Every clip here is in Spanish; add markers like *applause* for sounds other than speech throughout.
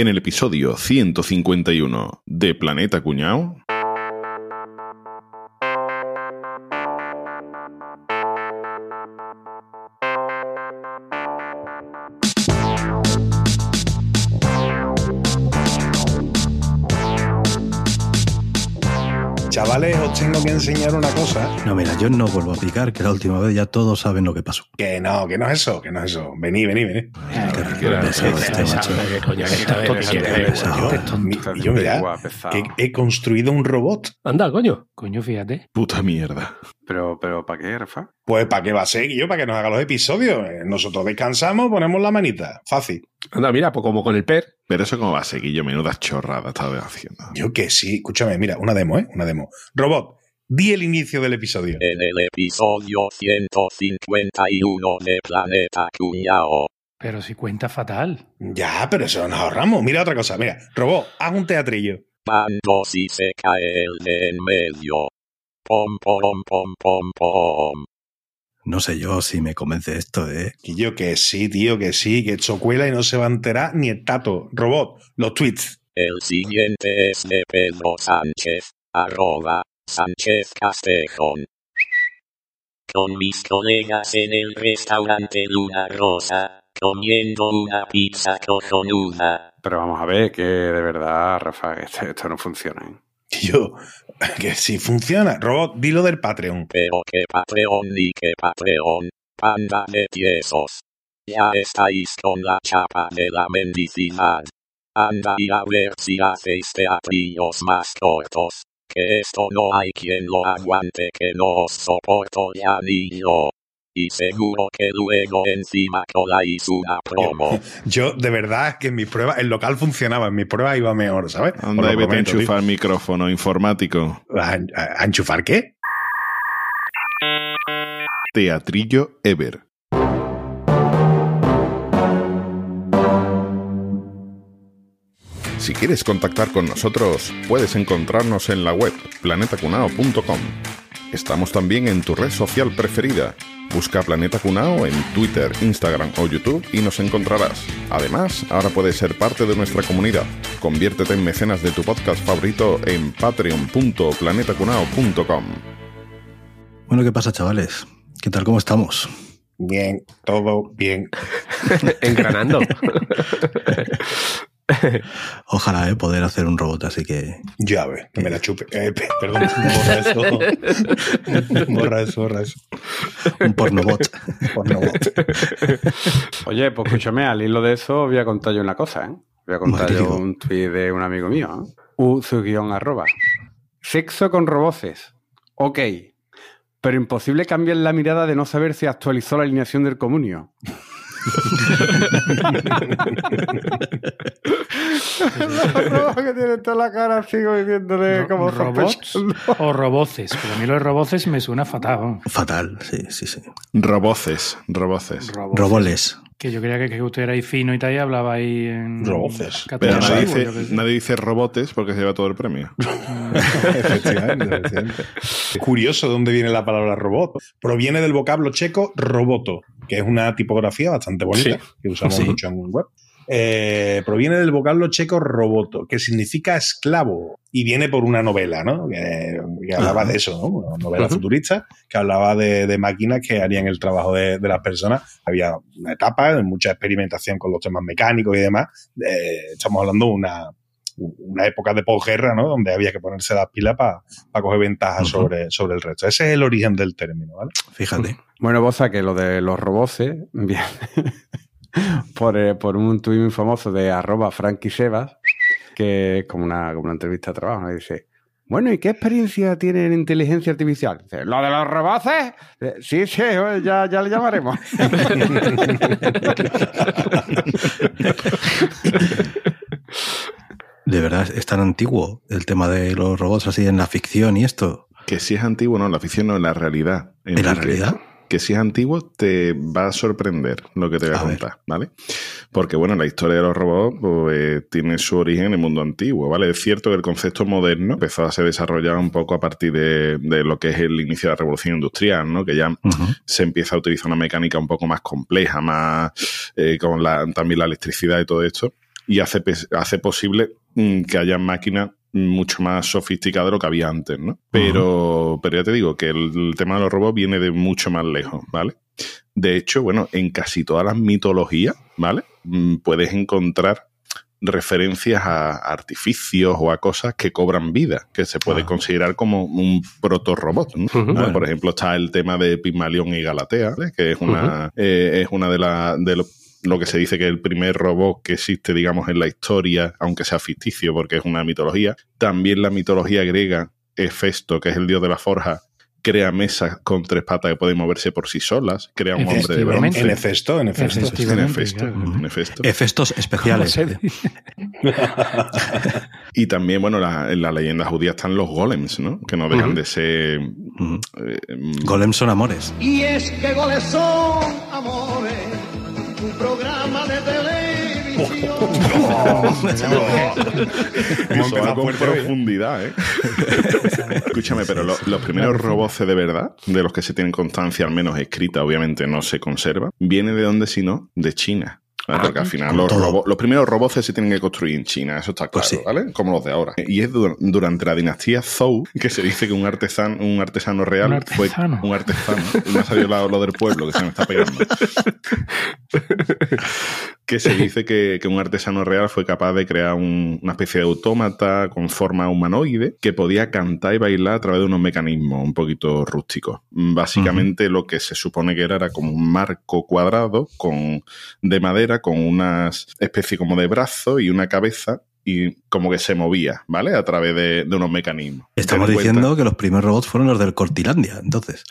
En el episodio 151 de Planeta Cuñao. Chavales, os tengo que enseñar una cosa. No, mira, yo no vuelvo a picar, que la última vez ya todos saben lo que pasó. Que no, que no es eso, que no es eso. Vení, vení, vení. Yo, mira, he construido un robot. Anda, coño. Coño, fíjate. Puta mierda. Pero, pero, ¿para qué, Rafa? Pues ¿para qué va a ser, yo Para que nos haga los episodios. Eh, Nosotros descansamos, ponemos la manita. Fácil. Anda, mira, pues como con el PER. Pero eso cómo va a seguir yo, menuda chorrada estaba haciendo. Yo que sí. Escúchame, mira, una demo, ¿eh? Una demo. Robot, di el inicio del episodio. En el episodio 151 de Planeta Cuñao. Pero si cuenta fatal. Ya, pero eso nos ahorramos. Mira otra cosa. Mira, robot, haz un teatrillo. Cuando si se cae el de en medio. Pom, pom, pom, pom, pom. No sé yo si me convence esto, ¿eh? Y yo que sí, tío, que sí, que esto cuela y no se va a enterar ni el tato. Robot, los tweets. El siguiente es de Pedro Sánchez. Arroba Sánchez Castejón. Con mis colegas en el restaurante Luna Rosa, comiendo una pizza cojonuda. Pero vamos a ver que de verdad, Rafa, esto, esto no funciona. ¿eh? Yo, *laughs* que sí funciona. Robot, dilo del Patreon. Pero que Patreon ni que Patreon, panda de tiesos. Ya estáis con la chapa de la mendicidad. Anda y a ver si hacéis teatrillos más cortos. Que esto no hay quien lo aguante, que no os soporto ya ni yo. Y seguro que luego encima coláis una promo. *laughs* Yo, de verdad, que en mis pruebas, el local funcionaba, en mis pruebas iba mejor, ¿sabes? Anda vete a tío. enchufar micrófono informático. ¿A, a- a enchufar qué? Teatrillo Ever. Si quieres contactar con nosotros, puedes encontrarnos en la web planetacunao.com. Estamos también en tu red social preferida. Busca Planeta Cunao en Twitter, Instagram o YouTube y nos encontrarás. Además, ahora puedes ser parte de nuestra comunidad. Conviértete en mecenas de tu podcast favorito en patreon.planetacunao.com. Bueno, ¿qué pasa, chavales? ¿Qué tal? ¿Cómo estamos? Bien, todo bien. *laughs* Engranando. *laughs* *laughs* Ojalá eh, poder hacer un robot, así que Ya ves, que me la chupe. Eh, pe- perdón, *laughs* borra eso. *laughs* borra eso, borra eso. un pornobot. Pornobot. Oye, pues escúchame, al hilo de eso voy a contar yo una cosa, ¿eh? Voy a contar yo un tuit de un amigo mío, ¿eh? U su guion arroba. Sexo con roboces. Ok. Pero imposible cambiar la mirada de no saber si actualizó la alineación del comunio. Que tiene toda la cara sigo diciéndole como robots o roboces. Pero a mí lo de roboces me suena fatal. Fatal, sí, sí, sí. Roboces, roboces. Roboles. Que yo creía que, que usted era ahí fino y tal y hablaba ahí en... Roboces. Pero nadie dice, nadie dice robotes porque se lleva todo el premio. *laughs* efectivamente, efectivamente. Curioso de dónde viene la palabra robot. Proviene del vocablo checo roboto, que es una tipografía bastante bonita Sí. que usamos Sí. mucho en web. Eh, proviene del vocablo checo roboto, que significa esclavo, y viene por una novela, ¿no? Que, que hablaba de eso, ¿no? Una novela futurista que hablaba de, de máquinas que harían el trabajo de, de las personas. Había una etapa de mucha experimentación con los temas mecánicos y demás. Eh, estamos hablando de una, una época de posguerra, ¿no? Donde había que ponerse las pilas para coger ventaja Ujú. sobre, sobre el resto. Ese es el origen del término, ¿vale? Fíjate. Bueno, vos que lo de los roboces *laughs* viene por, eh, por un tuit muy famoso de arroba Frankie Sebas, que es como una, como una entrevista de trabajo, y dice, bueno, ¿y qué experiencia tiene en inteligencia artificial? Dice, ¿lo de los roboces? Eh, Sí, sí, eh, ya, ya le llamaremos. De verdad, es tan antiguo el tema de los robots así en la ficción y esto. Que si es antiguo, no, la ficción no, en la realidad. ¿En la realidad? Que si es antiguo, te va a sorprender lo que te voy a, A ver. contar, ¿vale? Porque, bueno, la historia de los robots pues, tiene su origen en el mundo antiguo, ¿vale? Es cierto que el concepto moderno empezó a ser desarrollado un poco a partir de, de lo que es el inicio de la revolución industrial, ¿no? Que ya se empieza a utilizar una mecánica un poco más compleja, más eh, con la, también la electricidad y todo esto. y hace, hace posible mm, que haya máquinas mucho más sofisticadas de lo que había antes, ¿no? Pero, pero ya te digo que el, el tema de los robots viene de mucho más lejos, ¿vale? De hecho, bueno, en casi todas las mitologías, ¿vale? Mm, Puedes encontrar referencias a artificios o a cosas que cobran vida, que se puede Ah. considerar como un proto-robot. Por ejemplo, está el tema de Pigmalión y Galatea, ¿vale? que es una, eh, es una de las de lo, lo que se dice que es el primer robot que existe, digamos, en la historia, aunque sea ficticio, porque es una mitología. También la mitología griega, Hefesto, que es el dios de la forja, crea mesas con tres patas que pueden moverse por sí solas, crea un hombre de bronce. En Hefesto, en Hefesto. En Hefesto, claro. en Hefesto. Efectos especiales. *laughs* Y también, bueno, la- en la leyenda judía están los golems, ¿no? Que no dejan de ser... Eh, mm, Golem son amores. Y es que goles son amores, programa de televisión. *laughs* Eso con profundidad, ¿eh? *laughs* Escúchame, pero lo- los primeros robots de verdad, de los que se tienen constancia, al menos escrita, obviamente no se conserva, viene de dónde, si no, de China. ¿Vale? Porque al final los, primeros robots se tienen que construir en China, eso está claro, Pues sí. ¿vale? Como los de ahora. Y es du- durante la dinastía Zhou que se dice que un artesano, un artesano real Un artesano. fue un artesano. Y me ha salido lo del pueblo que se me está pegando. *laughs* que se dice que, que un artesano real fue capaz de crear un- una especie de autómata con forma humanoide que podía cantar y bailar a través de unos mecanismos un poquito rústicos. Básicamente lo que se supone que era era como un marco cuadrado con, de madera con unas especie como de brazo y una cabeza y como que se movía, ¿vale? A través de, de unos mecanismos. Estamos cuenta- diciendo que los primeros robots fueron los del Cortilandia, entonces.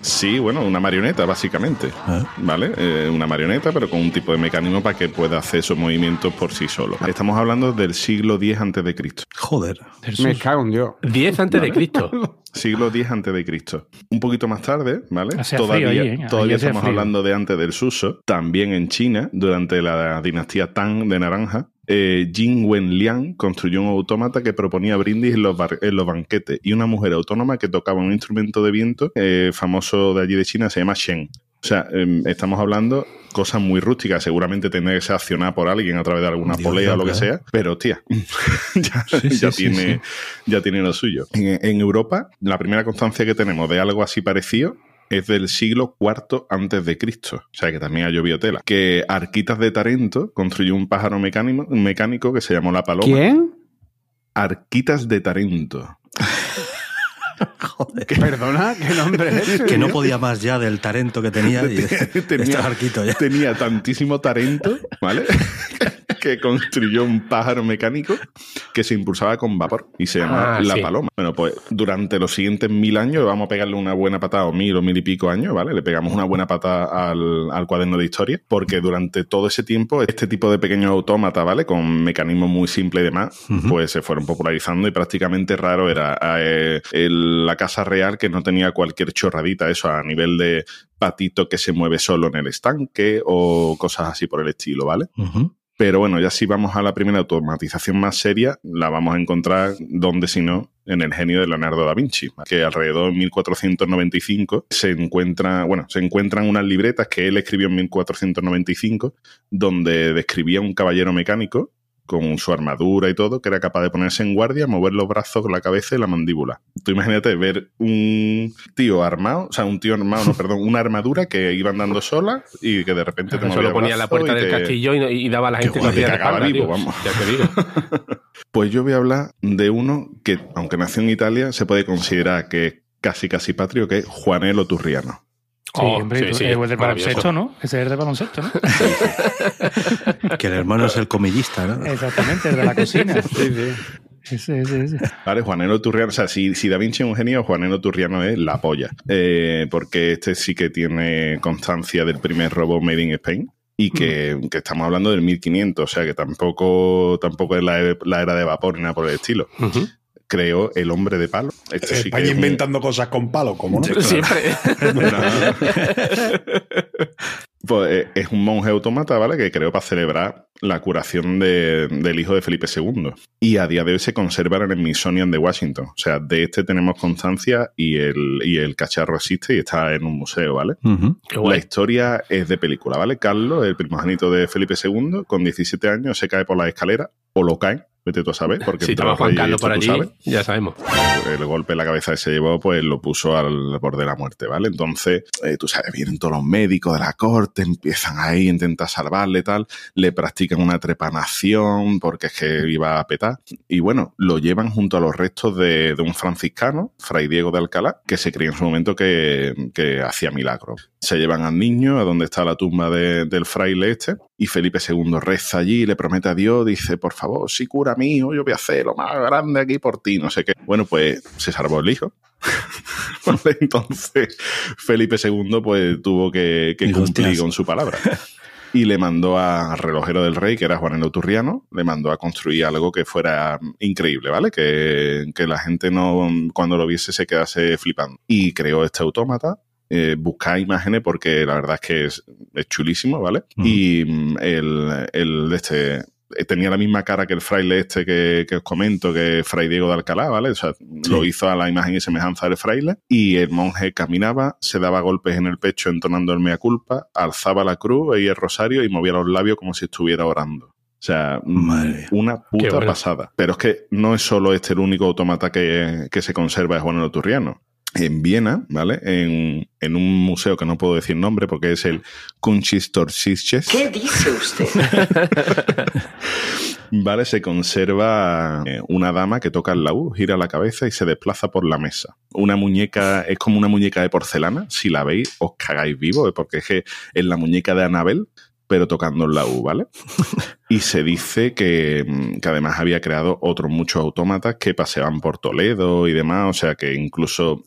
Sí, bueno, una marioneta, básicamente. ¿eh? ¿Vale? Eh, una marioneta, pero con un tipo de mecanismo para que pueda hacer esos movimientos por sí solo. Estamos hablando del siglo X antes de Cristo. Joder. Me cago en Dios. 10 antes de Cristo. *laughs* Siglo X antes de Cristo. Un poquito más tarde, ¿vale? Todavía frío ahí, ¿eh? Todavía estamos frío. hablando de antes del Suso. También en China, durante la dinastía Tang de Naranja, eh, Jin Wenliang construyó un autómata que proponía brindis en los, bar- en los banquetes y una mujer autónoma que tocaba un instrumento de viento eh, famoso de allí de China, se llama Shen. O sea, em, estamos hablando cosas muy rústicas. Seguramente tendrá que ser accionada por alguien a través de alguna Dios, polea o lo que sea. Pero, tía, *laughs* ya, Sí, sí, ya sí, tiene, sí. ya tiene lo suyo. En, en Europa, la primera constancia que tenemos de algo así parecido es del siglo IV antes de Cristo. O sea que también ha llovido tela. Que Arquitas de Tarento construyó un pájaro mecánico, mecánico que se llamó la paloma. ¿Quién? Arquitas de Tarento. *laughs* Joder. Perdona, ¿qué nombre es ese? Que no podía más ya del tarento que tenía y *laughs* Tenía- *laughs* estaba arquito ya. tenía tantísimo talento, ¿vale? Que construyó un pájaro mecánico que se impulsaba con vapor y se llama Ah, la sí. paloma. Bueno, pues durante los siguientes mil años vamos a pegarle una buena patada, o mil o mil y pico años, ¿vale? Le pegamos una buena patada al, al cuaderno de historia, porque durante todo ese tiempo este tipo de pequeños autómatas, ¿vale? Con mecanismos muy simples y demás, pues se fueron popularizando y prácticamente raro era eh, el- la casa real que no tenía cualquier chorradita, eso a nivel de patito que se mueve solo en el estanque o cosas así por el estilo, ¿vale? Ujú. Pero bueno, ya si vamos a la primera automatización más seria, la vamos a encontrar donde si no, en el genio de Leonardo da Vinci, que alrededor de 1495 se encuentra, bueno, se encuentran unas libretas que él escribió en 1495, donde describía un caballero mecánico con su armadura y todo, que era capaz de ponerse en guardia, mover los brazos, la cabeza y la mandíbula. Tú imagínate ver un tío armado, o sea, un tío armado, no, perdón, una armadura que iba andando sola y que de repente te Eso movía lo el ponía en la puerta del te- castillo y, y daba a la gente que te cagaba vivo, tío. vamos. Ya te digo. *laughs* Pues yo voy a hablar de uno que, aunque nació en Italia, se puede considerar que es casi casi patrio, que es Juanelo Turriano. Sí, Oh, hombre, sí, sí, el del baloncesto, ¿no? Ese es el del baloncesto, ¿no? *laughs* Que el hermano es el comillista, ¿no? Exactamente, el de la cocina. *laughs* Ese, ese, ese. Vale, Juanelo Turriano, o sea, si, si Da Vinci es un genio, Juanelo Turriano es la polla. Eh, porque este sí que tiene constancia del primer robo made in Spain. Y que, que estamos hablando del 1500, o sea que tampoco, tampoco es la, la era de vapor ni nada por el estilo. Creó el hombre de palo. Este sí que España es un- inventando cosas con palo, como no. Siempre. *laughs* *laughs* Pues eh, es un monje autómata, ¿vale? Que creó para celebrar la curación de- del hijo de Felipe II. Y a día de hoy se conserva en el Smithsonian de Washington. O sea, de este tenemos constancia y el, y el cacharro existe y está en un museo, ¿vale? La guay. historia es de película, ¿vale? Carlos, el primogénito de Felipe II, con 17 años se cae por la escalera o lo caen, vete tú a saber, porque Si estaba Juan Carlos por allí, sabes ya sabemos. el golpe en la cabeza que se llevó, pues lo puso al borde de la muerte, ¿vale? Entonces, eh, tú sabes, vienen todos los médicos de la corte, empiezan ahí, intentan salvarle, tal, le practican una trepanación porque es que iba a petar. Y bueno, lo llevan junto a los restos de, de un franciscano, Fray Diego de Alcalá, que se creía en su momento que, que hacía milagros. Se llevan al niño a donde está la tumba de- del fraile este, y Felipe II reza allí, le promete a Dios, dice, por favor, si cura a hijo, yo voy a hacer lo más grande aquí por ti, no sé qué. Bueno, pues se salvó el hijo. *laughs* Entonces, Felipe II pues tuvo que, cumplir hostias. con su palabra. Y le mandó al relojero del rey, que era Juanelo Turriano, le mandó a construir algo que fuera increíble, ¿vale? Que, que la gente no, cuando lo viese se quedase flipando. Y creó este autómata, eh, buscad imágenes porque la verdad es que es, es chulísimo, ¿vale? Y mm, el, el este eh, tenía la misma cara que el fraile este que, que os comento, que es Fray Diego de Alcalá, ¿vale? O sea, lo hizo a la imagen y semejanza del fraile. Y el monje caminaba, se daba golpes en el pecho entonando el mea culpa, alzaba la cruz y el rosario y movía los labios como si estuviera orando. O sea, mm, Madre una puta pasada. Pero es que no es solo este el único autómata que, que se conserva de Juan Turriano. En Viena, ¿vale? En, en un museo que no puedo decir nombre porque es el Kunsthistorisches. ¿Qué dice usted? *laughs* ¿vale? Se conserva eh, una dama que toca el laúd, gira la cabeza y se desplaza por la mesa. Una muñeca, es como una muñeca de porcelana, si la veis os cagáis vivo, porque es que es la muñeca de Anabel, pero tocando el laúd, ¿vale? *laughs* Y se dice que, mm, que además había creado otros muchos autómatas que paseaban por Toledo y demás, o sea que incluso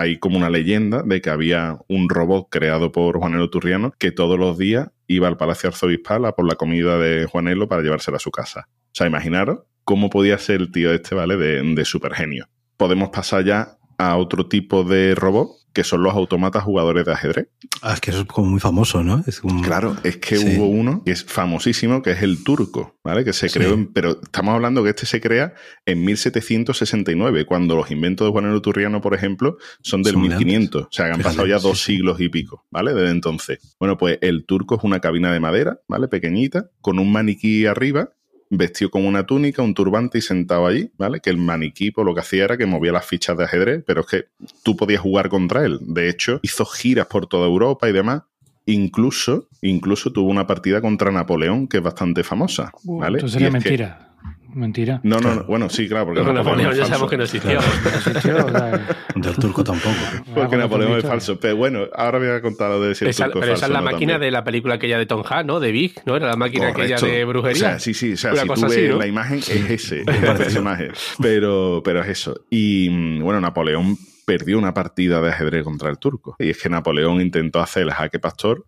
hay como una leyenda de que había un robot creado por Juanelo Turriano que todos los días iba al Palacio Arzobispal a por la comida de Juanelo para llevársela a su casa. O sea, imaginaros cómo podía ser el tío este, ¿vale? De, de supergenio. Podemos pasar ya a otro tipo de robot, que son los autómatas jugadores de ajedrez. Ah, es que eso es como muy famoso, ¿no? Es como- Claro, es que Sí. hubo uno que es famosísimo, que es el turco, ¿vale? Que se Sí. creó, en- pero estamos hablando que este se crea en 1769, cuando los inventos de Juan Turriano, por ejemplo, son del Son de 1500. O sea, han pasado ya dos sí. siglos y pico, ¿vale? Desde entonces. Bueno, pues el turco es una cabina de madera, ¿vale? Pequeñita, con un maniquí arriba, vestido con una túnica, un turbante y sentado allí, ¿vale? Que el maniquí pues, lo que hacía era que movía las fichas de ajedrez, pero es que tú podías jugar contra él. De hecho, hizo giras por toda Europa y demás. Incluso, incluso tuvo una partida contra Napoleón, que es bastante famosa, ¿vale? Entonces sería Y es que- mentira. No, no, no, bueno, sí, claro, porque Pero Napoleón es ya sabemos que no existió. *laughs* Del turco tampoco. Porque cuando Napoleón es visto- falso. Pero bueno, ahora voy a contar lo de si el Esa- turco es pero esa es la no máquina también. de la película aquella de Tom Hanks, ¿no? De Big, ¿no? Era la máquina aquella Correcto. de brujería. O sea, sí, sí. O sea, Una si tú ves así, ¿no? la imagen, es ese, es el personaje. Pero, pero es eso. Y mm, bueno, Napoleón perdió una partida de ajedrez contra el turco. Y es que Napoleón intentó hacer el jaque pastor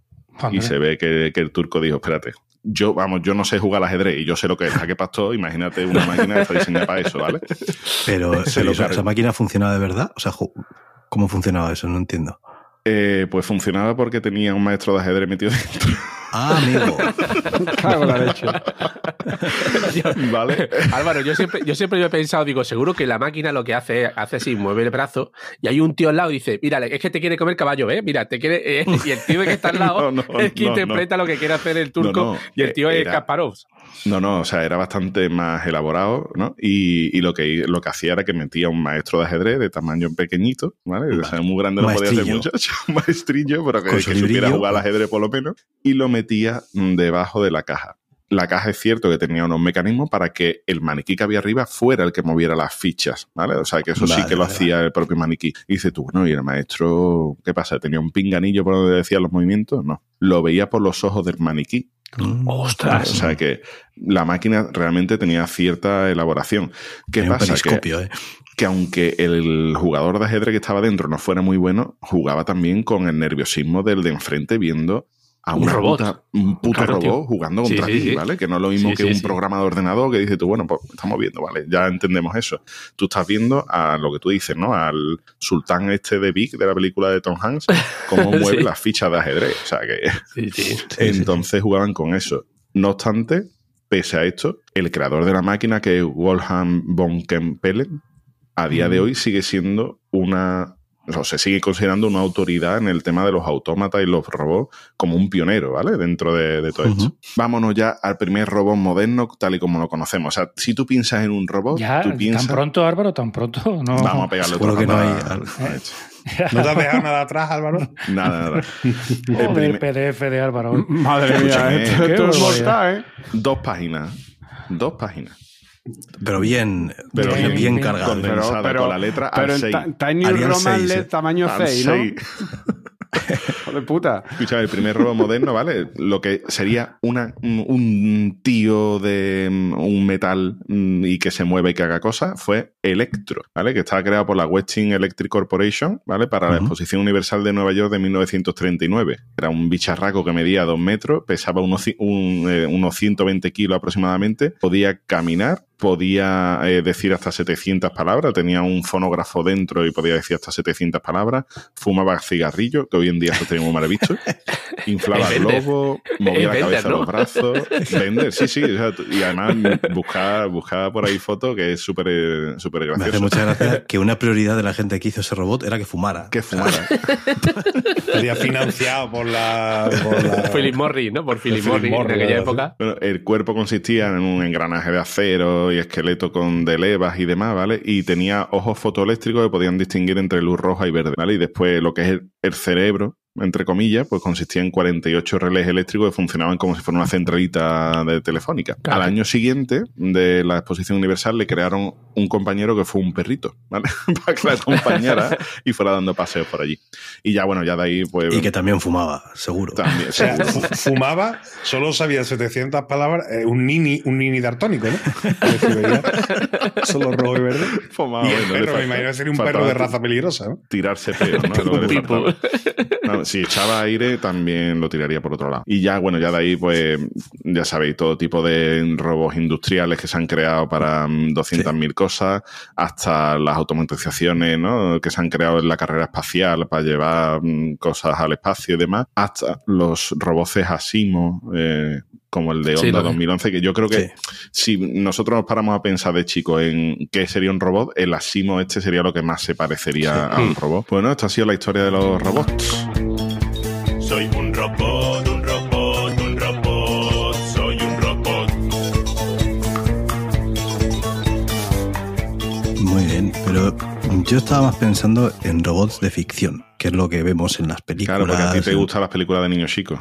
y se ve que, que el turco dijo, espérate, yo, vamos, yo no sé jugar al ajedrez y yo sé lo que es jaque pastor, imagínate una *laughs* máquina que está diseñada para eso, ¿vale? Pero, *laughs* Se pero lo esa, esa máquina funcionaba de verdad. O sea, ¿cómo funcionaba eso? No entiendo. Eh, pues funcionaba porque tenía un maestro de ajedrez metido dentro, Ah, amigo. *laughs* Cago la leche. *laughs* ¿vale? Álvaro, yo siempre, yo siempre he pensado, digo, seguro que la máquina lo que hace es, hace así, mueve el brazo, y hay un tío al lado y dice, mira, es que te quiere comer caballo, ¿eh? Mira, te quiere. eh", y el tío que está al *laughs* lado No, no, es que no, interpreta lo que quiere hacer el turco, No, no, y el tío es era- Kasparov. No, no, o sea, era bastante más elaborado, ¿no? Y, y lo, que, lo que hacía era que metía un maestro de ajedrez de tamaño pequeñito, ¿vale? O sea, muy grande no podía ser muchacho, un *laughs* maestrillo, pero que, que su supiera jugar al ajedrez por lo menos, y lo metía debajo de la caja. La caja es cierto que tenía unos mecanismos para que el maniquí que había arriba fuera el que moviera las fichas, ¿vale? O sea, que eso sí que lo vale, hacía el propio maniquí. Y dices tú, bueno, ¿y el maestro qué pasa? ¿Tenía un pinganillo por donde decía los movimientos? No. Lo veía por los ojos del maniquí. Ostras. O sea que la máquina realmente tenía cierta elaboración. ¿Qué Tenía pasa? Que, ¿eh? que aunque el jugador de ajedrez que estaba dentro no fuera muy bueno, jugaba también con el nerviosismo del de enfrente viendo a Un una robot. puta- un puto Claro, robot tío. jugando contra sí, ti, sí. ¿vale? Que no es lo mismo que un programa de ordenador que dices tú, bueno, pues estamos viendo, ¿vale? Ya entendemos eso. Tú estás viendo a lo que tú dices, ¿no? Al sultán este de Big de la película de Tom Hanks, *laughs* cómo mueve las fichas de ajedrez. O sea que entonces jugaban con eso. No obstante, pese a esto, el creador de la máquina, que es Wolfgang von Kempelen, a día de hoy sigue siendo una. O se sigue considerando una autoridad en el tema de los autómatas y los robots como un pionero, ¿vale? Dentro de, de todo Ujú. esto. Vámonos ya al primer robot moderno tal y como lo conocemos. O sea, si tú piensas en un robot, Ya, tú tan piensas... pronto, Álvaro, tan pronto. *laughs* No. Vamos a pegarle otra que no hay-. *laughs* ¿No te has dejado nada atrás, Álvaro? Nada, nada. *laughs* El primer- PDF de Álvaro. Madre mía, esto, esto es mortal, ¿eh? Dos páginas. Dos páginas. Pero bien, Pero bien, bien, bien bien. cargado. Con- condensada con la letra pero al Tiny Roman LED eh. tamaño Al 6, ¿no? *laughs* *laughs* de puta. Escucha, el primer robot moderno, ¿vale? Lo que sería una, un, tío de mm, un metal mm, y que se mueve y que haga cosas fue Electro, ¿vale? Que estaba creado por la Westing Electric Corporation, ¿vale? Para la. Exposición Universal de Nueva York de 1939. Era un bicharraco que medía dos metros, pesaba unos, un, eh, unos 120 kilos aproximadamente, podía caminar, podía eh, decir hasta 700 palabras, tenía un fonógrafo dentro y podía decir hasta 700 palabras, fumaba cigarrillo, que hoy en día eso tenía muy mal visto, *laughs* inflaba Bender. globos, movía la cabeza, ¿no? los brazos, *laughs* vender, sí, sí, o sea, y además buscaba, buscaba por ahí fotos que es súper eh, súper Me hace gracioso. mucha gracia *laughs* que una prioridad de la gente que hizo ese robot era que fumara. Que fumara. Estaría financiado por la. Por la Philip Morris, ¿no? Por Philip Philip Morris en Morris, aquella época. Bueno, el cuerpo consistía en un engranaje de acero y esqueleto con de levas y demás, ¿vale? Y tenía ojos fotoeléctricos que podían distinguir entre luz roja y verde, ¿vale? Y después lo que es el, el cerebro, entre comillas, pues consistía en 48 relés eléctricos que funcionaban como si fuera una centralita de telefónica. Claro. Al año siguiente de la exposición universal le crearon un compañero que fue un perrito, ¿vale? *laughs* Para que la acompañara y fuera dando paseos por allí. Y ya, bueno, ya de ahí, pues... Y que también fumaba, seguro. también, O sea, seguro. fumaba, solo sabía 700 palabras, eh, un nini, un nini dartónico, ¿no? Solo rojo y verde. Fumaba, y el bueno, le perro, me imagino que sería un perro de raza peligrosa, ¿no? tirarse feo, ¿no? *laughs* Si echaba aire, también lo tiraría por otro lado. Y ya, bueno, ya de ahí, pues, ya sabéis, todo tipo de robots industriales que se han creado para mm, 200.000 cosas, hasta las automatizaciones, ¿no? Que se han creado en la carrera espacial para llevar mm, cosas al espacio y demás, hasta los robots Asimo, eh, como el de Sí, Onda lo- 2011, que yo creo que Sí. si nosotros nos paramos a pensar de chicos en qué sería un robot, el Asimo este sería lo que más se parecería a un robot. Bueno, esta ha sido la historia de los robots. Soy un robot, un robot, un robot, soy un robot. Muy bien, pero yo estaba más pensando en robots de ficción, que es lo que vemos en las películas. Claro, porque a ti te gustan las películas de niños chicos.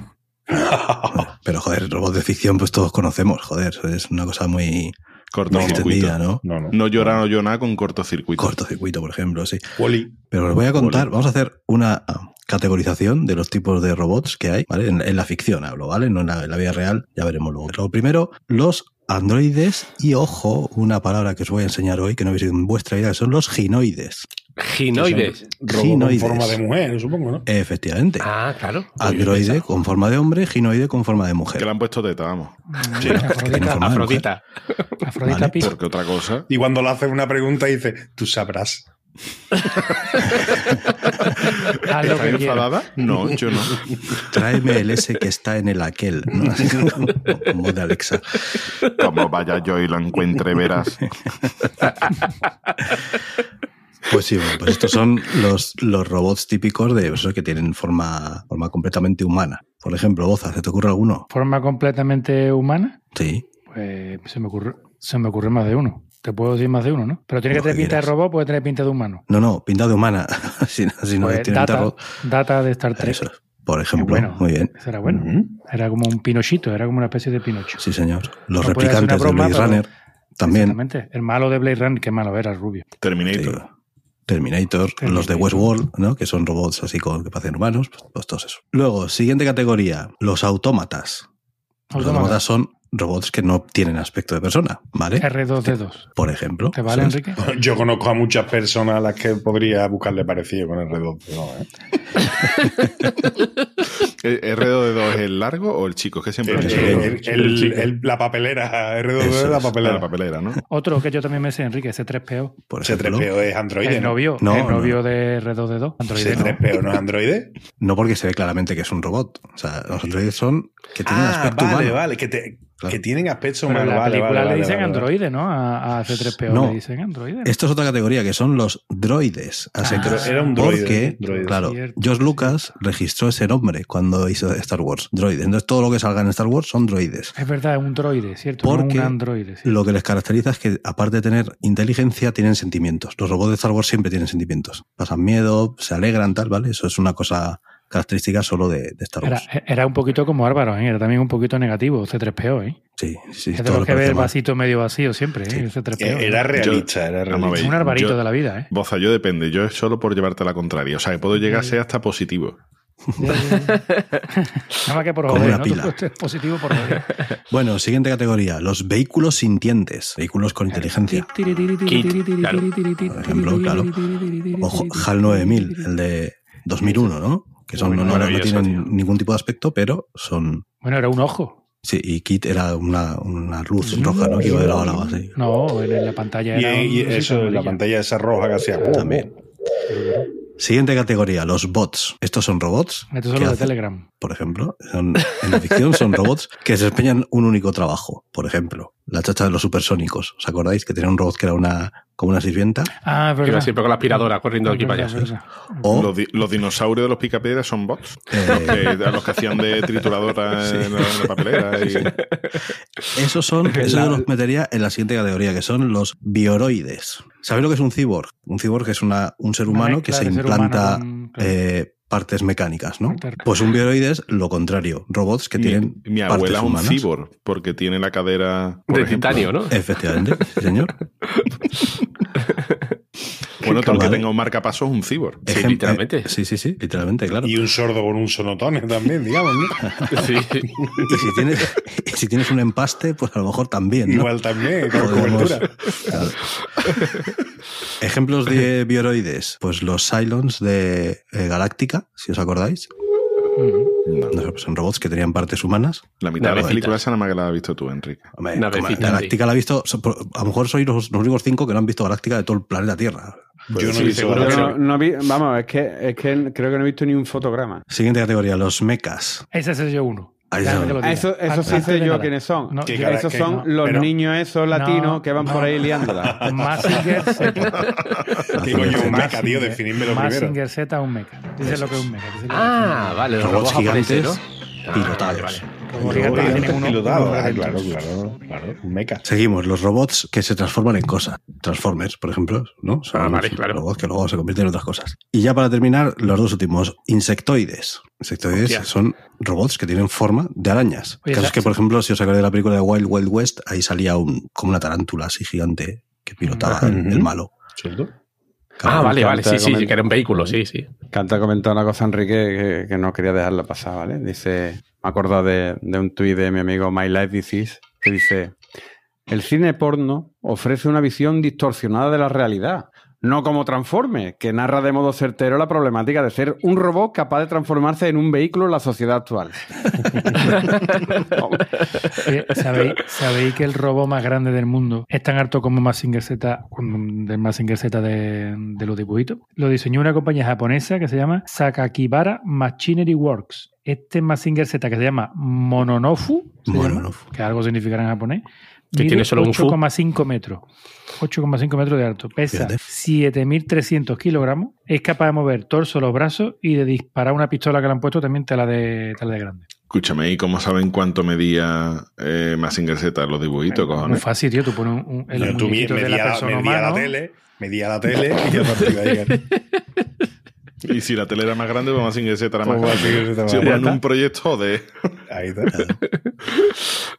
Pero joder, robots de ficción, pues todos conocemos, joder, es una cosa muy, Cortocircuito. ¿no? No, no. No llora, no llora con cortocircuito. Cortocircuito, por ejemplo, sí. Wall-E. Pero os voy a contar, vamos a hacer una categorización de los tipos de robots que hay, ¿vale? En, en la ficción hablo, ¿vale? No en la, en la vida real, ya veremos luego. Lo primero, los androides y, ojo, una palabra que os voy a enseñar hoy que no habéis visto en vuestra vida, que son los ginoides. Ginoides. Robot con Ginoides. forma de mujer, supongo, ¿no? Efectivamente. Ah, claro. Androide con forma de hombre, ginoide con forma de Que mujer. le han puesto teta, vamos. Sí, que tiene Afrodita. forma de mujer. Afrodita. Afrodita Vale. Porque otra cosa. Y cuando le hacen una pregunta dice, tú sabrás. *laughs* Haz lo ¿Está que enfadada? No, yo no. Tráeme el S que está en el aquel, ¿no? Como de Alexa. Como vaya yo y lo encuentre, verás. Pues sí, bueno, pues estos son los, los robots típicos de esos que tienen forma, forma completamente humana. Por ejemplo, Boza, ¿se te ocurre alguno? Forma completamente humana, Sí. pues se me ocurre, se me ocurre más de uno. Te puedo decir más de uno, ¿no? Pero tiene que tener pinta de robot, puede tener pinta de humano. No, no, pintado de humana. *laughs* si no, si no Pues tiene data, pinta de data de Star Trek. Eso es. Por ejemplo, bueno. muy bien. Eso era bueno. Era como un pinochito, era como una especie de pinocho. Sí, señor. Los No replicantes de Blade pero- Runner también. Exactamente. El malo de Blade Runner, qué malo era, el rubio. Terminator. Sí. Terminator, los de. Westworld, ¿no? que son robots así con, que parecen humanos, pues, pues todos eso. Luego, siguiente categoría, los autómatas. Los Autómata. autómatas son robots que no tienen aspecto de persona, ¿vale? R2D2. Por ejemplo. ¿Te vale, ¿sabes? Enrique? Yo conozco a muchas personas a las que podría buscarle parecido con *laughs* el R2. ¿no? ¿eh? ¿El ¿R2D2 es el largo o el chico? Es que siempre El- el- el- el- la papelera, R2 Eso es la papelera. la papelera, ¿no? *laughs* Otro que yo también me sé, Enrique, C3PO. Por ejemplo. C3PO es Android. El ¿no? novio, No, el no. novio de R2D2. Android no. C3PO no es Android. No porque se ve claramente que es un robot. O sea, los androides son que tienen Ah, aspecto vale, humano. vale, que, te- Claro. que tienen aspecto humano. la vale, película vale, le dicen vale, androide, ¿no? A, a C3PO No. le dicen androide. Esto es otra categoría que son los droides. a Ah. Era un droide. Porque, droide. claro, Cierto, George Lucas registró ese nombre cuando hizo Star Wars, droides. Entonces todo lo que salga en Star Wars son droides. Es verdad, es un droide, ¿cierto? No Porque un androide. sí. Lo que les caracteriza es que, aparte de tener inteligencia, tienen sentimientos. Los robots de Star Wars siempre tienen sentimientos. Pasan miedo, se alegran, tal, ¿vale? Eso es una cosa característica solo de, de Star Era, Wars. era un poquito como Álvaro, ¿eh? era también un poquito negativo C3PO, ¿eh? Sí, sí, es de los que ve parece el vasito medio vacío siempre, ¿eh? Sí. El C3PO. Eh, Era realista, era Vamos a ver, realista. un arbarito yo- de la vida, ¿eh? Boza, yo depende. Yo es solo por llevarte a la contraria. O sea, que puedo llegar a ser hasta positivo. Nada más que por joder, una ¿no? pila. Positivo por joder. Bueno, siguiente categoría, los vehículos sintientes, vehículos con inteligencia. Kit, claro. Por ejemplo, claro. Ojo, HAL 9000, el de 2001, ¿no? Que son, no, no- no tienen tío. ningún tipo de aspecto, pero son... Bueno, era un ojo. Sí, y Kit era una, una luz roja, ¿no? Que iba de lado a lado así. No, en la pantalla Y, era. y eso, rosito la pantalla esa roja que hacía. También. Siguiente categoría, los bots. Estos son robots. Estos son que los de hacen- Telegram. por ejemplo. Son- en la ficción son robots que desempeñan un único trabajo. Por ejemplo, la chacha de los supersónicos. ¿Os acordáis que tenía un robot que era una como una sirvienta? Ah, Que verdad. siempre con la aspiradora corriendo de aquí para allá. O Los, di- los dinosaurios de los picapiedras son bots. eh, Que- a los que hacían de trituradora en, la, en la papelera. Y... esos son, *laughs* eso yo los metería en la siguiente categoría, que son los bioroides. ¿Sabéis lo que es un cyborg? Un cyborg es una, un ser humano que se implanta humano con- claro. eh, partes mecánicas, ¿no? Pues un bioroide es lo contrario, robots que Mi, tienen mi partes abuela es un humanas. cyborg porque tiene la cadera. por De ejemplo. titanio, ¿no? Efectivamente, sí, señor. *laughs* Bueno, todo el que tenga un marcapaso es un. Sí, Ejem- literalmente. eh, sí, sí, sí, literalmente, claro. Y un sordo con un sonotone también, digamos, ¿no? *laughs* Sí. Y si tienes, y si tienes un empaste, pues a lo mejor también. ¿no? Igual también, con Podemos- cobertura. Claro. Ejemplos de bioroides, pues los Cylons de eh, Galáctica, si os acordáis. Ujú. No. No sé, pues son robots que tenían partes humanas. La mitad de la Navecitas. película esa nada más que la has visto tú, Enrique. Hombre, Galáctica la ha visto, a lo mejor sois los, los únicos cinco que no han visto Galáctica de todo el planeta Tierra. Yo no Sí, he visto seguro Yo que Galáctica. no, no vi- vamos, es que, es que creo que no he visto ni un fotograma. Siguiente categoría, los mechas. Ese es yo uno. Eso, eso sí sé yo quiénes son. No, yo- esos son no, los pero- niños esos latinos No, que van no. por ahí liándola. Mazinger Z. ¿Qué coño es un mecha, tío? Definidmelo primero. Mazinger Z un mecha. Dice lo que es un que Ah, vale, los Robots gigantes pilotados. Claro, claro, claro. Seguimos, los robots que se transforman en cosas. Transformers, por ejemplo, ¿no? Son Ah, vale, claro. robots que luego se convierten en otras cosas. Y ya para terminar, los dos últimos, insectoides. Insectoides Hostia. son robots que tienen forma de arañas. Oye, El caso es que, por ejemplo, si os acordáis de la película de Wild Wild West, ahí salía un, como una tarántula así gigante que pilotaba el, el malo. ¿Cierto? Ah, vale, vale, sí, sí, que era un vehículo, sí, sí. Canta comentó una cosa, Enrique, que, que no quería dejarla pasar, ¿vale? Dice, me acuerdo de, de un tuit de mi amigo My Life Disease, que dice, el cine porno ofrece una visión distorsionada de la realidad, no como Transforme, que narra de modo certero la problemática de ser un robot capaz de transformarse en un vehículo en la sociedad actual. *laughs* Oye, ¿sabéis, que el robot más grande del mundo es tan alto como Mazinger Z, del Mazinger Z de, de los dibujitos? Lo diseñó una compañía japonesa que se llama Sakakibara Machinery Works. Este Mazinger Z que se llama Mononofu, se llama, que algo significará en japonés, Que mide tiene solo un fu. 8,5 metros. 8,5 metros de alto. Pesa Fíjate. 7.300 kilogramos. Es capaz de mover torso, los brazos y de disparar una pistola que le han puesto también tela de, tela de grande. Escúchame, ¿y cómo saben cuánto medía eh, Mazinger Z los dibujitos, Muy cojones? fácil, tío. Tú pones un, un- el Pero tú muñequito de la medía, persona medía la tele, medía la tele y a partir de ahí. *laughs* Y si la tele era más grande, pues Mazinger Z era más grande. Si ponen un proyecto de... Ahí está.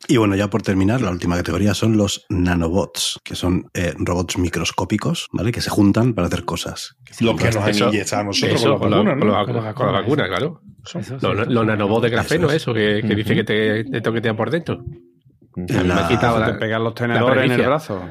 Y bueno, ya por terminar, la última categoría son los nanobots, que son eh, robots microscópicos, ¿vale? Que se juntan para hacer cosas. Lo que nos inyectado a nosotros Eso, con la vacuna, con ¿no? la- Con la con la vacuna, claro. Eso, Los, sí. los nanobots de grafeno, Eso es. eso, que, que dice que te, te toquetean por dentro. En, Me la- ha quitado Te la- pegan los tenedores en el brazo.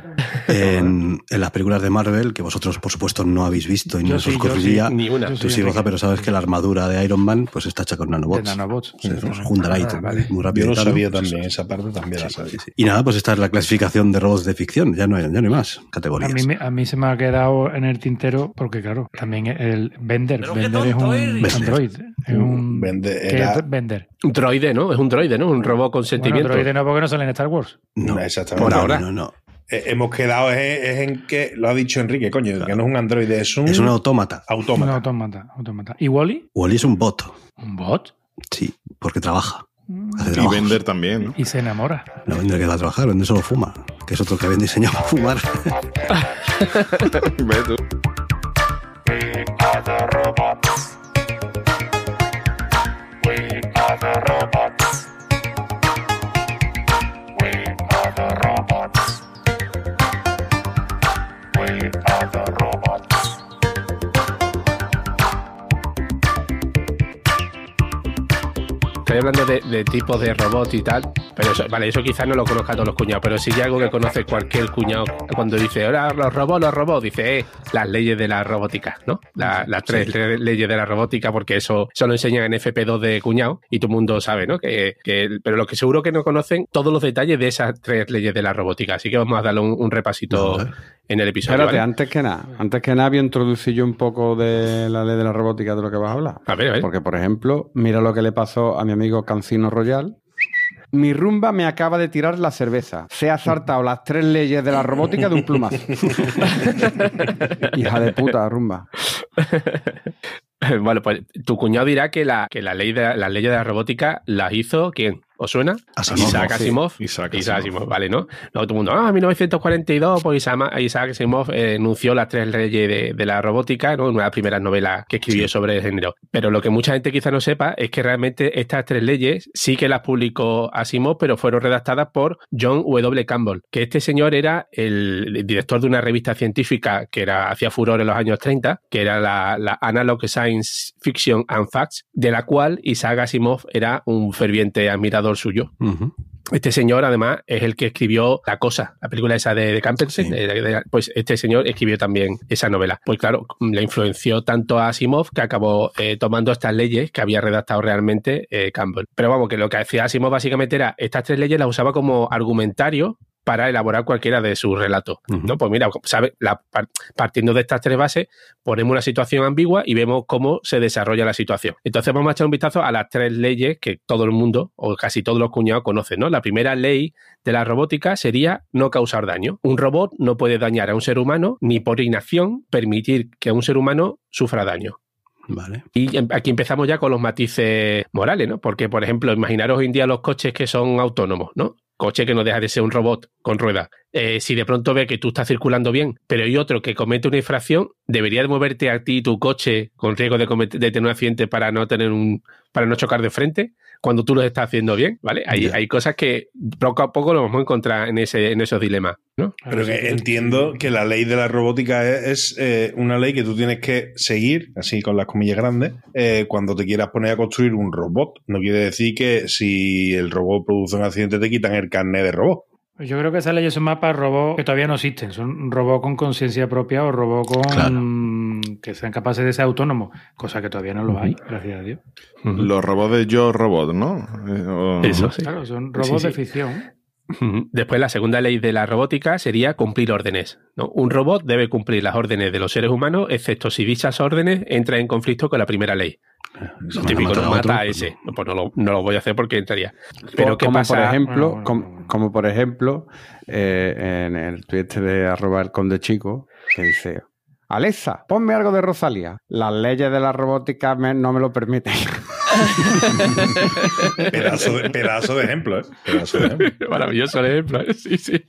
en- en las películas de Marvel, que vosotros, por supuesto, no habéis visto y Yo no sí, os yo sí, ocurriría. Ni una. Tú sí, sí, Roza, Enrique. pero sabes que la armadura de Iron Man pues está hecha con De nanobots. nanobots. Se juntan ahí Ah, vale. muy rápido. Yo lo sabía también, esa parte también la Sí, sabía. sí, sí. Y nada, pues esta es la clasificación de robots de ficción. Ya no hay, ya no hay más A categorías. mí, me- a mí se me ha quedado en el tintero porque, claro, también el Bender. Bender es un eres. android. Es un. Bender ¿Qué era- es Bender? Un droide, ¿no? Es un droide, ¿no? Un robot con Bueno, sentimiento. droide no, porque no sale en Star Wars. No, Exactamente. Por no, ahora. No, no. Eh, hemos quedado es, es en que, lo ha dicho Enrique, coño, que no es un androide, es un, Es un autómata. Un autómata. autómata. ¿Y Wally? Wally es un bot. ¿Un bot? Sí, porque trabaja. Hace Y trabajos. vender también, ¿no? Y se enamora. No vende que va a trabajar, vende solo fuma. Que es otro que habían diseñado para fumar. *laughs* Estoy hablando de, de tipos de robots y tal, pero eso, vale, eso quizás no lo conozca todos los cuñados, pero sí hay algo que conoce cualquier cuñado cuando dice, ahora los robots, los robots, dice, eh, las leyes de la robótica, ¿no? La- las tres le- leyes de la robótica, porque eso, eso lo enseñan en FP2 de cuñado y todo el mundo sabe, ¿no? Que, que- pero lo que seguro que no conocen todos los detalles de esas tres leyes de la robótica, así que vamos a darle un, un repasito en el episodio. Espérate, ¿vale? antes que nada, antes que nada voy a introducir yo un poco de la ley de la robótica de lo que vas a hablar. A ver, a ver. Porque, por ejemplo, mira lo que le pasó a mi amigo Cancino Royal. Mi rumba me acaba de tirar la cerveza. Se ha saltado las tres leyes de la robótica de un plumazo. *laughs* Hija de puta, rumba. Bueno, pues tu cuñado dirá que la, que la ley de las leyes de la robótica las hizo ¿quién? ¿Os suena? Asimov, Isaac. Asimov. Isaac Isaac Asimov. Asimov, vale, ¿no? Luego todo el mundo, ah, 1942, pues Isaac Isaac Asimov eh, enunció las tres leyes de, de la robótica, ¿no? Una de las primeras novelas que escribió sobre el género. Pero lo que mucha gente quizá no sepa es que realmente estas tres leyes sí que las publicó Asimov, pero fueron redactadas por John W. Campbell, que este señor era el director de una revista científica que era hacía furor en los años 30, que era la, la Analog Science Fiction and Facts, de la cual Isaac Asimov era un ferviente admirador suyo. Este señor, además, es el que escribió La Cosa, la película esa de, de Campersen. Sí. pues este señor escribió también esa novela. Pues claro, le influenció tanto a Asimov que acabó eh, tomando estas leyes que había redactado realmente eh, Campbell. Pero vamos, que lo que hacía Asimov básicamente era estas tres leyes las usaba como argumentario para elaborar cualquiera de sus relatos. ¿no? Pues mira, ¿sabe? La- par- partiendo de estas tres bases, ponemos una situación ambigua y vemos cómo se desarrolla la situación. Entonces vamos a echar un vistazo a las tres leyes que todo el mundo, o casi todos los cuñados, conocen. ¿no? La primera ley de la robótica sería no causar daño. Un robot no puede dañar a un ser humano ni por inacción permitir que un ser humano sufra daño. Vale. Y em- aquí empezamos ya con los matices morales, ¿no? Porque, por ejemplo, imaginaros hoy en día los coches que son autónomos, ¿no? Coche que no deja de ser un robot con ruedas. Eh, si de pronto ve que tú estás circulando bien, pero hay otro que comete una infracción, debería de moverte a ti tu coche con riesgo de, de tener un accidente para no tener un, para no chocar de frente, cuando tú lo estás haciendo bien, ¿vale? Hay, hay cosas que poco a poco lo vamos a encontrar en ese, en esos dilemas, ¿no? Pero que entiendo que la ley de la robótica es, es, eh, una ley que tú tienes que seguir, así con las comillas grandes, eh, cuando te quieras poner a construir un robot. No quiere decir que si el robot produce un accidente te quitan el carnet de robot. Yo creo que esas leyes son más para robots que todavía no existen. Son robots con conciencia propia o robots con Claro. que sean capaces de ser autónomos, cosa que todavía no lo hay, gracias a Dios. Los robots de Yo Robot, ¿no? Eh, o- Eso, sí. Claro, son Sí, robots sí. de ficción. Después, la segunda ley de la robótica sería cumplir órdenes. ¿no? Un robot debe cumplir las órdenes de los seres humanos, excepto si dichas órdenes entran en conflicto con la primera ley. Si Lo típico, no mata a pues ese. no. Pues no lo, no lo voy a hacer porque entraría. Pero ¿qué como pasa? por ejemplo, Bueno, bueno, com- bueno. como por ejemplo, eh, en el tweet este de arroba el conde chico, que dice, Alexa, ponme algo de Rosalía. Las leyes de la robótica me- no me lo permiten. *laughs* *laughs* Pedazo de, pedazo de ejemplo, ¿eh? Pedazo de ejemplo. *laughs* Maravilloso el ejemplo, ¿eh? sí, sí.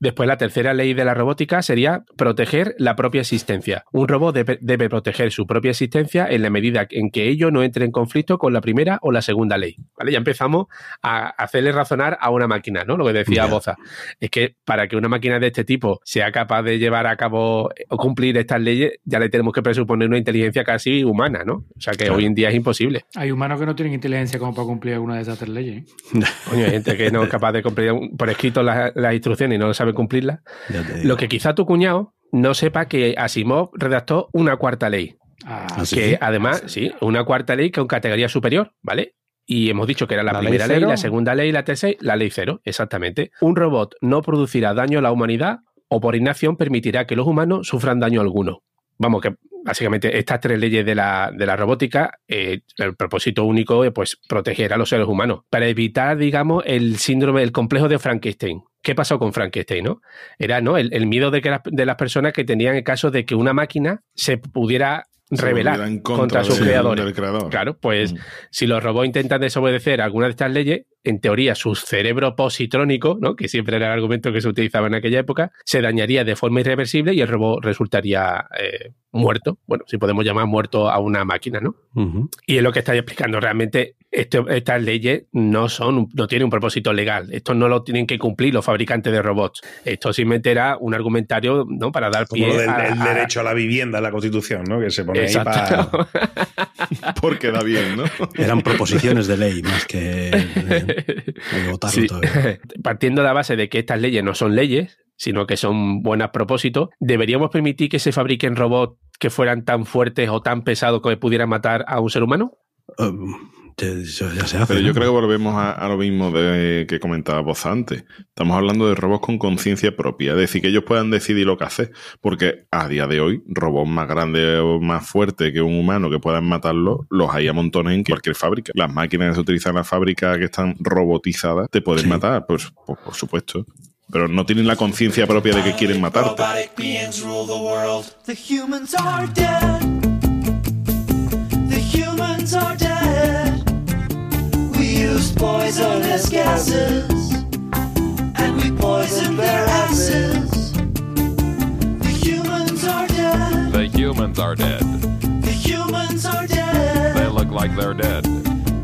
Después, la tercera ley de la robótica sería proteger la propia existencia. Un robot debe, debe proteger su propia existencia en la medida en que ello no entre en conflicto con la primera o la segunda ley. ¿Vale? Ya empezamos a hacerle razonar a una máquina, ¿no? Lo que decía. Boza. Es que para que una máquina de este tipo sea capaz de llevar a cabo o cumplir estas leyes, ya le tenemos que presuponer una inteligencia casi humana, ¿no? O sea que Claro. hoy en día es imposible. Hay humanos que no tienen inteligencia como para cumplir alguna de esas tres leyes. ¿eh? Coño, hay gente que no es capaz de cumplir por escrito las, las instrucciones y no sabe digo. Lo que quizá tu cuñado no sepa que Asimov redactó una cuarta ley. Ah, ¿Ah, sí? que además, sí, una cuarta ley con categoría superior, ¿vale? Y hemos dicho que era la, ¿La ley primera ley, la segunda ley, la tercera, la ley cero, exactamente. Un robot no producirá daño a la humanidad o por inacción permitirá que los humanos sufran daño alguno. Vamos, que básicamente estas tres leyes de la, de la robótica, eh, el propósito único es pues proteger a los seres humanos para evitar, digamos, el síndrome, el complejo de Frankenstein. ¿Qué pasó con Frankenstein, no? Era, ¿no? El, el miedo de, que las, de las personas que tenían el caso de que una máquina se pudiera Se rebelar en contra, sus creadores. del creador. Claro, pues Mm. si los robots intentan desobedecer alguna de estas leyes, en teoría su cerebro positrónico, ¿no? que siempre era el argumento que se utilizaba en aquella época, se dañaría de forma irreversible y el robot resultaría eh, muerto. Bueno, si podemos llamar muerto a una máquina, ¿no? Y es lo que estáis explicando. Realmente esto- estas leyes no son, no tienen un propósito legal. Esto no lo tienen que cumplir los fabricantes de robots. Esto simplemente era un argumentario, ¿no? Para dar Como pie lo del a- el derecho a la vivienda en la Constitución, ¿no? Que se pone ahí para... *laughs* Porque da bien, ¿no? Eran proposiciones de ley más que *laughs* votarlo Sí. todavía. *laughs* Partiendo de la base de que estas leyes no son leyes, sino que son buenos propósitos, ¿deberíamos permitir que se fabriquen robots que fueran tan fuertes o tan pesados que pudieran matar a un ser humano? Um, ya, eso ya se hace. Pero yo ¿no? creo que volvemos a, a lo mismo de, que comentaba vos antes. Estamos hablando de robots con conciencia propia, es decir, que ellos puedan decidir lo que hacer. Porque a día de hoy, robots más grandes o más fuertes que un humano que puedan matarlo, los hay a montones en cualquier fábrica. Las máquinas que se utilizan en las fábricas que están robotizadas te pueden Sí. matar, pues, pues, por supuesto. Pero no tienen la conciencia propia de que quieren matarte. Robotic beings rule the world. The humans are dead. The humans are dead. We used poisonous gases. And we poisoned their asses. The humans are dead. The humans are dead. The humans are dead. They look like they're dead.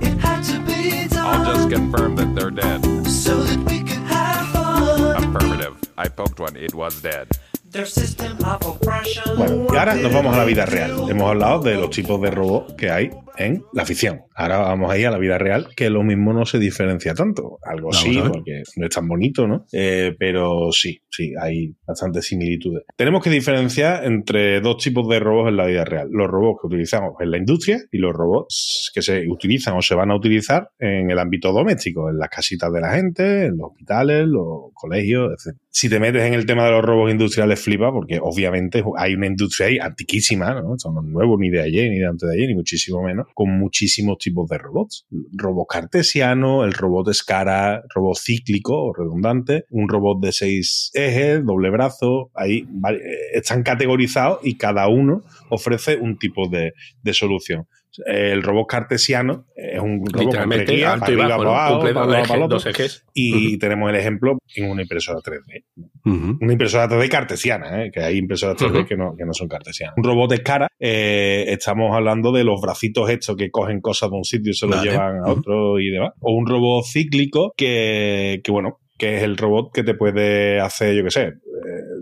It had to be done. I'll just confirm that they're dead. so that we could have fun. Affirmative. I poked one. It was dead. Their system of oppression. Bueno, y ahora nos vamos a la vida real. Hemos hablado de los tipos de robots que hay en la ficción. Ahora vamos a ir a la vida real, que lo mismo no se diferencia tanto. Algo Vamos sí, porque no es tan bonito, ¿no? Eh, pero sí, sí, hay bastantes similitudes. Tenemos que diferenciar entre dos tipos de robots en la vida real. Los robots que utilizamos en la industria y los robots que se utilizan o se van a utilizar en el ámbito doméstico, en las casitas de la gente, en los hospitales, los colegios, etc. Si te metes en el tema de los robots industriales, flipa, porque obviamente hay una industria ahí antiquísima, ¿no? Esto no es nuevo ni de ayer, ni de antes de ayer, ni muchísimo menos, con muchísimos tipos de robots. Robot cartesiano, el robot escara, robot cíclico o redundante, un robot de seis ejes, doble brazo, ahí eh, están categorizados y cada uno ofrece un tipo de, de solución. El robot cartesiano es un robot tres guías, alto y bajo, para para dos ejes, para el otro. dos ejes. Y tenemos el ejemplo en una impresora 3D. Ujú. Una impresora 3D cartesiana, ¿eh? que hay impresoras 3D Ujú. que, no, que no son cartesianas. Un robot de cara, eh, estamos hablando de los bracitos estos que cogen cosas de un sitio y se los Vale. llevan a otro y demás. O un robot cíclico que, que bueno, que es el robot que te puede hacer, yo qué sé, eh,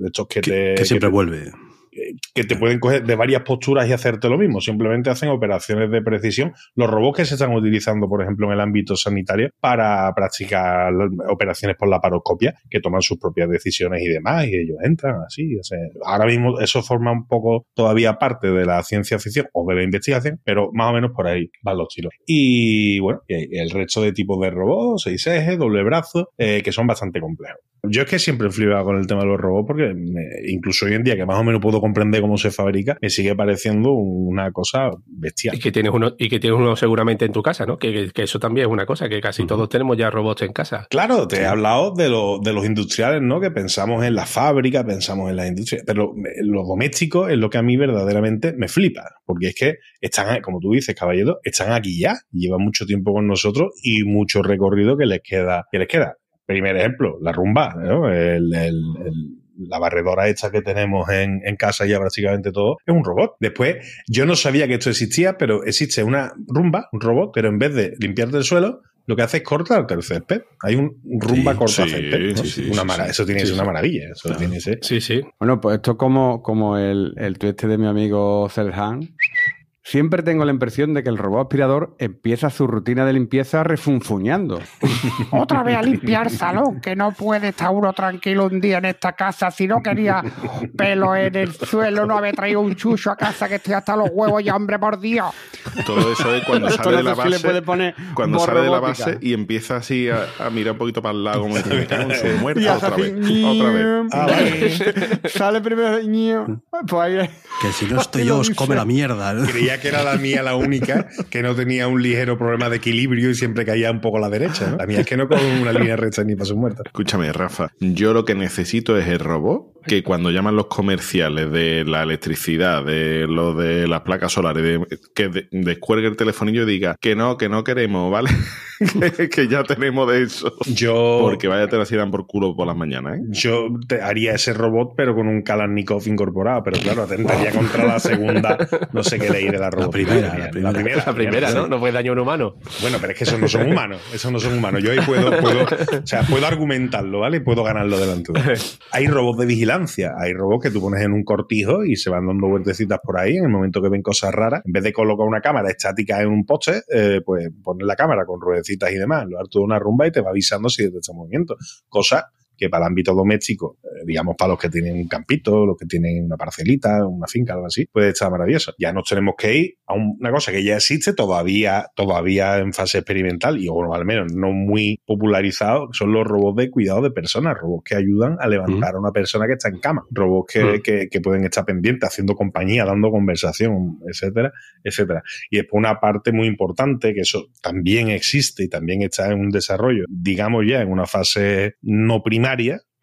de estos que, Que, te... que siempre te- vuelve. Que te pueden coger de varias posturas y hacerte lo mismo. Simplemente hacen operaciones de precisión. Los robots que se están utilizando, por ejemplo, en el ámbito sanitario para practicar operaciones por la paroscopia, que toman sus propias decisiones y demás, y ellos entran así. ahora mismo eso forma un poco todavía parte de la ciencia ficción o de la investigación, pero más o menos por ahí van los tiros. Y bueno, el resto de tipos de robots, seis ejes, doble brazo, eh, que son bastante complejos. Yo es que siempre he flipado con el tema de los robots porque me- incluso hoy en día que más o menos puedo comprender cómo se fabrica, me sigue pareciendo una cosa bestial. Y que tienes uno, y que tienes uno seguramente en tu casa, ¿no? Que, que- que eso también es una cosa, que casi todos tenemos ya robots en casa. Claro, te he hablado de, lo- de los industriales, ¿no? Que pensamos en la fábrica, pensamos en la industria, pero me- lo doméstico es lo que a mí verdaderamente me flipa, porque es que están, como tú dices, caballero, están aquí ya, llevan mucho tiempo con nosotros y mucho recorrido que les queda, que les queda. Primer ejemplo, la rumba, ¿no? El- el- el- la barredora hecha que tenemos en, en casa ya prácticamente todo es un robot. Después, yo no sabía que esto existía, pero existe una rumba, un robot, pero en vez de limpiarte el suelo, lo que hace es cortarte el césped. Hay un rumba Sí, corta sí, césped. ¿no? sí, sí, una sí, mara- sí. eso tiene que Sí, ser una maravilla. Eso Claro. tiene que ser. Sí, sí. Bueno, pues esto es como, como el, el tuit este de mi amigo Serhan. Siempre tengo la impresión de que el robot aspirador empieza su rutina de limpieza refunfuñando. *laughs* Otra vez a limpiar salón, que no puede estar uno tranquilo un día en esta casa si no quería pelo en el suelo, no haber traído un chucho a casa que estoy hasta los huevos ya, hombre, por Dios. Todo eso es cuando sale de la sé si le base. puede poner Cuando sale de la base y empieza así a, a mirar un poquito para el lado, como diciendo, "Me cago en su Y muerta otra así, vez. Otra vez. Ah, vale. *laughs* Sale primero. Pues ahí Que si no estoy yo, os come la mierda. ¿no? Creía que era la mía la única que no tenía un ligero problema de equilibrio y siempre caía un poco a la derecha. ¿no? La mía es que no con una línea recta ni para su muerta. Escúchame, Rafa. Yo lo que necesito es el robot que cuando llaman los comerciales de la electricidad, de lo de las placas solares, de, que de- descuelgue el telefonillo y diga que no, que no queremos, ¿vale? *laughs* que, que ya tenemos de eso. Yo, Porque vaya a tener así dan por culo por las mañanas, ¿eh? yo te- haría ese robot, pero con un Kalashnikov incorporado. Pero claro, atentaría contra la segunda, no sé qué ley de la robot. primera, la primera. La primera, ¿no? No puede daño a un humano. Bueno, pero es que esos no son humanos. Esos no son humanos. Yo ahí puedo, puedo, o sea, puedo argumentarlo, ¿vale? Puedo ganarlo delante. Hay robots de vigilancia. Hay robots que tú pones en un cortijo y se van dando vueltecitas por ahí. En el momento que ven cosas raras, en vez de colocar una cámara estática en un poste, eh, pues pones la cámara con ruedecitas y demás, lo harto de una rumba y te va avisando si detecta movimiento. Cosa que para el ámbito doméstico, eh, digamos para los que tienen un campito, los que tienen una parcelita, una finca, algo así, puede estar maravilloso. Ya nos tenemos que ir a un- una cosa que ya existe todavía, todavía en fase experimental y bueno, al menos no muy popularizado, son los robots de cuidado de personas, robots que ayudan a levantar a una persona que está en cama, robots que, Mm. que- que pueden estar pendientes, haciendo compañía, dando conversación, etcétera, etcétera. Y después una parte muy importante, que eso también existe y también está en un desarrollo, digamos ya en una fase no primaria,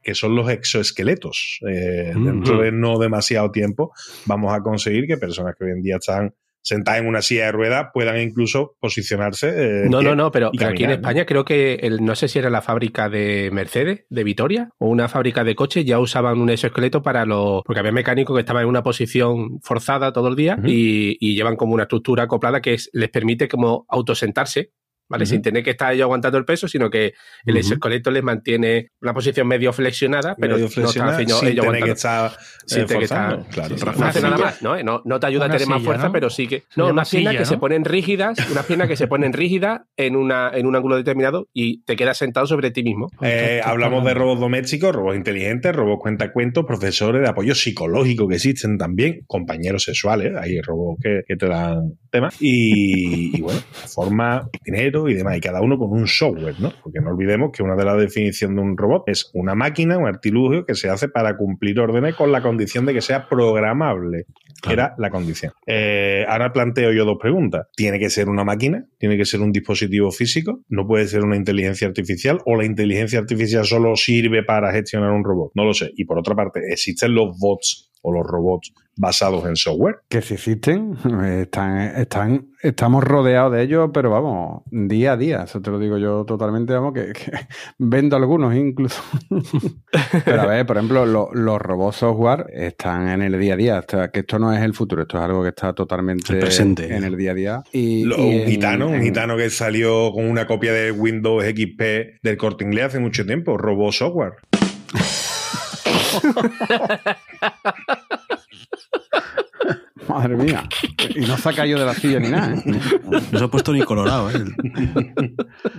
que son los exoesqueletos. Eh, Mm. Dentro de no demasiado tiempo vamos a conseguir que personas que hoy en día están sentadas en una silla de ruedas puedan incluso posicionarse. eh, No, no, no, pero, aquí en. España creo que el, no sé si era la fábrica de Mercedes, de Vitoria, o una fábrica de coches, ya usaban un exoesqueleto para los. Porque había mecánicos que estaban en una posición forzada todo el día y, y llevan como una estructura acoplada que es- les permite como autosentarse. ¿Vale? Sin tener que estar ellos aguantando el peso, sino que el Ujú. exoesqueleto les mantiene una posición medio flexionada, pero Medio no flexionada, ellos sin tener aguantando. que estar sin eh, tener que estar- Claro. Sí, Rafa, no hace nada silla. más, ¿no? No, no te ayuda Una a tener más fuerza, ¿no? pero sí que. No, unas piernas que ¿no? se ponen rígidas, unas piernas que se ponen rígidas en, una, en un ángulo determinado y te quedas sentado sobre ti mismo. Eh, hablamos de robots domésticos, robots inteligentes, robots cuentacuentos, profesores de apoyo psicológico que existen también, compañeros sexuales, hay robots que, que te dan temas, y, y bueno, forma, dinero y demás, y cada uno con un software, ¿no? Porque no olvidemos que una de las definiciones de un robot es una máquina, un artilugio que se hace para cumplir órdenes con la condición de que sea programable. que Era la condición. Eh, ahora planteo yo dos preguntas. ¿Tiene que ser una máquina? ¿Tiene que ser un dispositivo físico? ¿No puede ser una inteligencia artificial? ¿O la inteligencia artificial solo sirve para gestionar un robot? No lo sé. Y por otra parte, ¿existen los bots o los robots basados en software? Que si existen, están, están, estamos rodeados de ellos, pero vamos, día a día. Eso te lo digo yo totalmente, vamos, que, que *laughs* vendo algunos incluso. *laughs* pero a ver, por ejemplo, lo- los robots software están en el día a día. O sea, que esto no es el futuro, esto es algo que está totalmente El presente. en el día a día. Y, Lo- y un en- gitano, un gitano que salió con una copia de Windows XP del corte inglés hace mucho tiempo, robot software. *laughs* *laughs* Madre mía. Y no se ha caído de la silla ni nada, ¿eh? No se ha puesto ni colorado, ¿eh?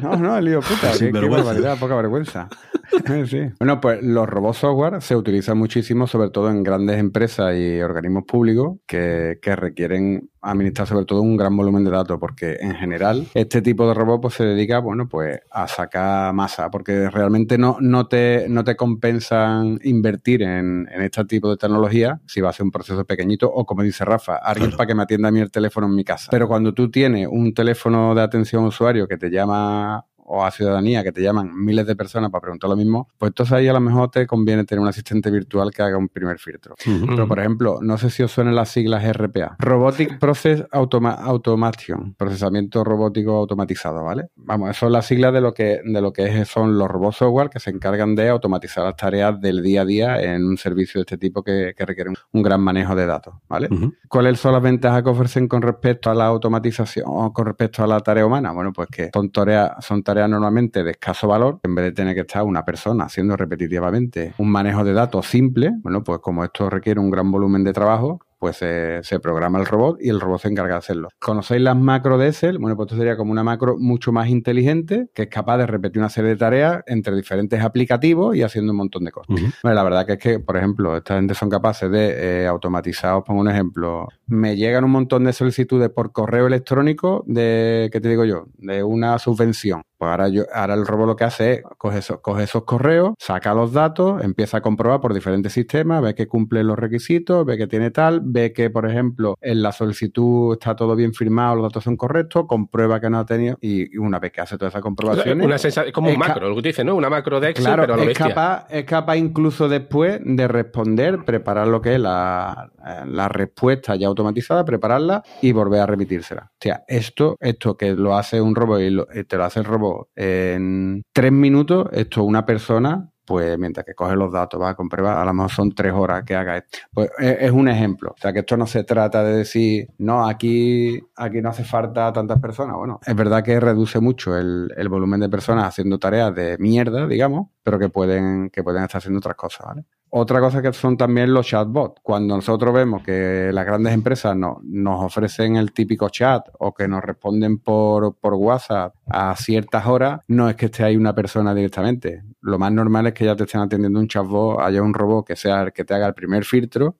No, no, el lío puta. Qué, qué barbaridad, poca vergüenza. *laughs* Sí. Bueno, pues los robots software se utilizan muchísimo, sobre todo en grandes empresas y organismos públicos que, que requieren administrar sobre todo un gran volumen de datos, porque en general este tipo de robot pues, se dedica, bueno, pues a sacar masa, porque realmente no, no, te, no te compensan invertir en, en este tipo de tecnología si va a ser un proceso pequeñito o como dice Rafa, alguien Claro. para que me atienda a mí el teléfono en mi casa. Pero cuando tú tienes un teléfono de atención a usuario que te llama o a ciudadanía que te llaman miles de personas para preguntar lo mismo, pues entonces ahí a lo mejor te conviene tener un asistente virtual que haga un primer filtro. Pero, por ejemplo, no sé si os suenan las siglas RPA. Robotic Process Automa- Automation. Procesamiento robótico automatizado, ¿vale? Vamos, eso son las siglas de lo que, de lo que es- son los robots software que se encargan de automatizar las tareas del día a día en un servicio de este tipo que, que requiere un, un gran manejo de datos, ¿vale? ¿Cuáles son las ventajas que ofrecen con respecto a la automatización o con respecto a la tarea humana? Bueno, pues que son tareas, son tareas normalmente de escaso valor, en vez de tener que estar una persona haciendo repetitivamente un manejo de datos simple, bueno, pues como esto requiere un gran volumen de trabajo, pues eh, se programa el robot y el robot se encarga de hacerlo. ¿Conocéis las macro de Excel? Bueno, pues esto sería como una macro mucho más inteligente que es capaz de repetir una serie de tareas entre diferentes aplicativos y haciendo un montón de cosas. Bueno, la verdad que es que, por ejemplo, esta gente son capaces de eh, automatizar, os pongo un ejemplo, me llegan un montón de solicitudes por correo electrónico de, ¿qué te digo yo? De una subvención. Pues ahora, yo, ahora el robot lo que hace es coge esos, coge esos correos, saca los datos, empieza a comprobar por diferentes sistemas, ve que cumple los requisitos, ve que tiene tal, ve que, por ejemplo, en la solicitud está todo bien firmado, los datos son correctos, comprueba que no ha tenido, y, una vez que hace todas esas comprobaciones... Una sensa- es como un es macro, lo que tú dices, ¿no? Una macro de Excel, Claro, pero a lo es bestia. capaz, es capaz incluso después de responder, preparar lo que es la, la respuesta ya automatizada, prepararla y volver a repetírsela. O sea, esto, esto que lo hace un robot y, te lo hace el robot en tres minutos, esto una persona, pues mientras que coge los datos, va a comprobar, a lo mejor son tres horas que haga esto. Pues es, es un ejemplo. O sea, que esto no se trata de decir, no, aquí, aquí no hace falta tantas personas. Bueno, es verdad que reduce mucho el, el volumen de personas haciendo tareas de mierda, digamos, pero que pueden, que pueden estar haciendo otras cosas, ¿vale? Otra cosa que son también los chatbots. Cuando nosotros vemos que las grandes empresas no- nos ofrecen el típico chat o que nos responden por, por WhatsApp a ciertas horas, no es que esté ahí una persona directamente. Lo más normal es que ya te estén atendiendo un chatbot, haya un robot que sea el que te haga el primer filtro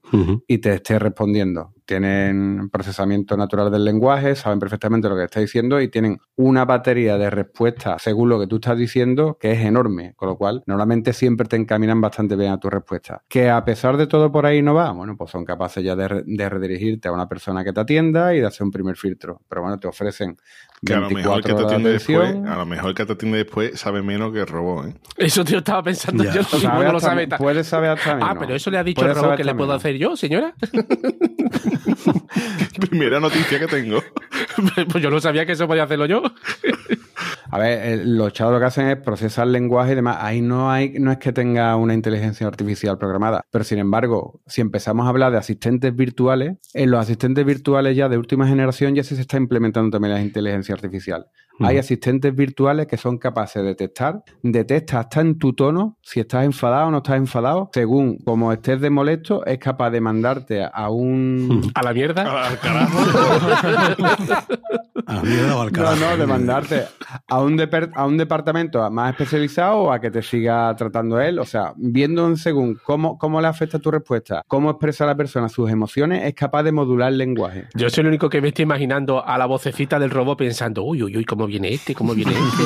y te esté respondiendo. Tienen procesamiento natural del lenguaje, saben perfectamente lo que está diciendo y tienen una batería de respuestas según lo que tú estás diciendo que es enorme, con lo cual normalmente siempre te encaminan bastante bien a tu respuesta. Que a pesar de todo por ahí no va, bueno, pues son capaces ya de, de redirigirte a una persona que te atienda y de hacer un primer filtro. Pero bueno, te ofrecen Que a lo mejor el que 24 te atiende después, atención. a lo mejor el que te atiende después sabe menos que el robot, ¿eh? Eso tío estaba pensando Ya. yo, lo Sabe lo hasta sabe. me- ta- puede saber hasta Ah, menos. pero eso le ha dicho el robot que le puedo menos. hacer yo, señora. *laughs* *laughs* Primera noticia que tengo. *laughs* pues yo no sabía que eso podía hacerlo yo. A ver, el- los chavos lo que hacen es procesar lenguaje y demás. Ahí no hay, no es que tenga una inteligencia artificial programada. Pero sin embargo, si empezamos a hablar de asistentes virtuales, en los asistentes virtuales ya de última generación ya sí se está implementando también la inteligencia artificial. Hay asistentes virtuales que son capaces de detectar, detecta hasta en tu tono si estás enfadado o no estás enfadado, según como estés de molesto, es capaz de mandarte a un *laughs* A la mierda. *laughs* Al carajo. *laughs* A la mierda o al No, carajo. no, de mandarte a un, deper- a un departamento más especializado o a que te siga tratando él. O sea, viendo en según cómo, cómo le afecta tu respuesta, cómo expresa la persona sus emociones, es capaz de modular el lenguaje. Yo soy el único que me estoy imaginando a la vocecita del robot pensando, uy, uy, uy, cómo viene este, cómo viene este.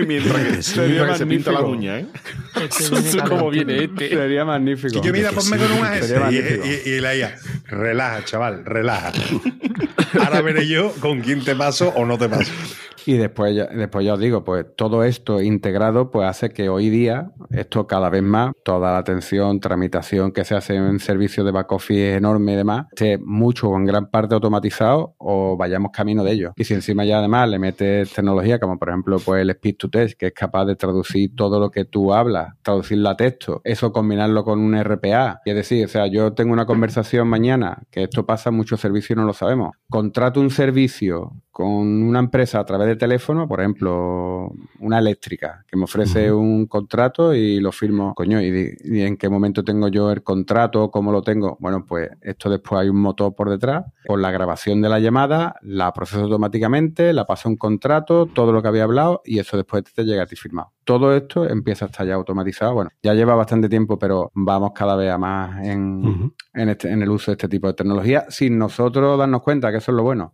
*laughs* Mientras que, Sería mientras que se pinta la uña, ¿eh? cómo viene este. Sería magnífico. Y yo, mira, ponme con un Sería AS. Y, y- y la IA, relaja, chaval, relaja. Ahora veré yo con quién te paso o no te paso. Y después ya, después ya os digo, pues todo esto integrado pues hace que hoy día, esto cada vez más, toda la atención, tramitación que se hace en servicios de back office enorme y demás, esté mucho o en gran parte automatizado o vayamos camino de ello. Y si encima ya además le metes tecnología como por ejemplo pues el speech to text, que es capaz de traducir todo lo que tú hablas, traducirlo a texto, eso combinarlo con un RPA. Y es decir, o sea, yo tengo una conversación mañana, que esto pasa en muchos servicios y no lo sabemos. Contrato un servicio con una empresa a través de teléfono, por ejemplo, una eléctrica, que me ofrece un contrato y lo firmo, coño, y, y en qué momento tengo yo el contrato, cómo lo tengo. Bueno, pues esto después hay un motor por detrás, con la grabación de la llamada, la proceso automáticamente, la paso a un contrato, todo lo que había hablado y eso después te llega a ti firmado. Todo esto empieza a estar ya automatizado. Bueno, ya lleva bastante tiempo, pero vamos cada vez a más en, en, este- en el uso de este tipo de tecnología sin nosotros darnos cuenta que eso es lo bueno.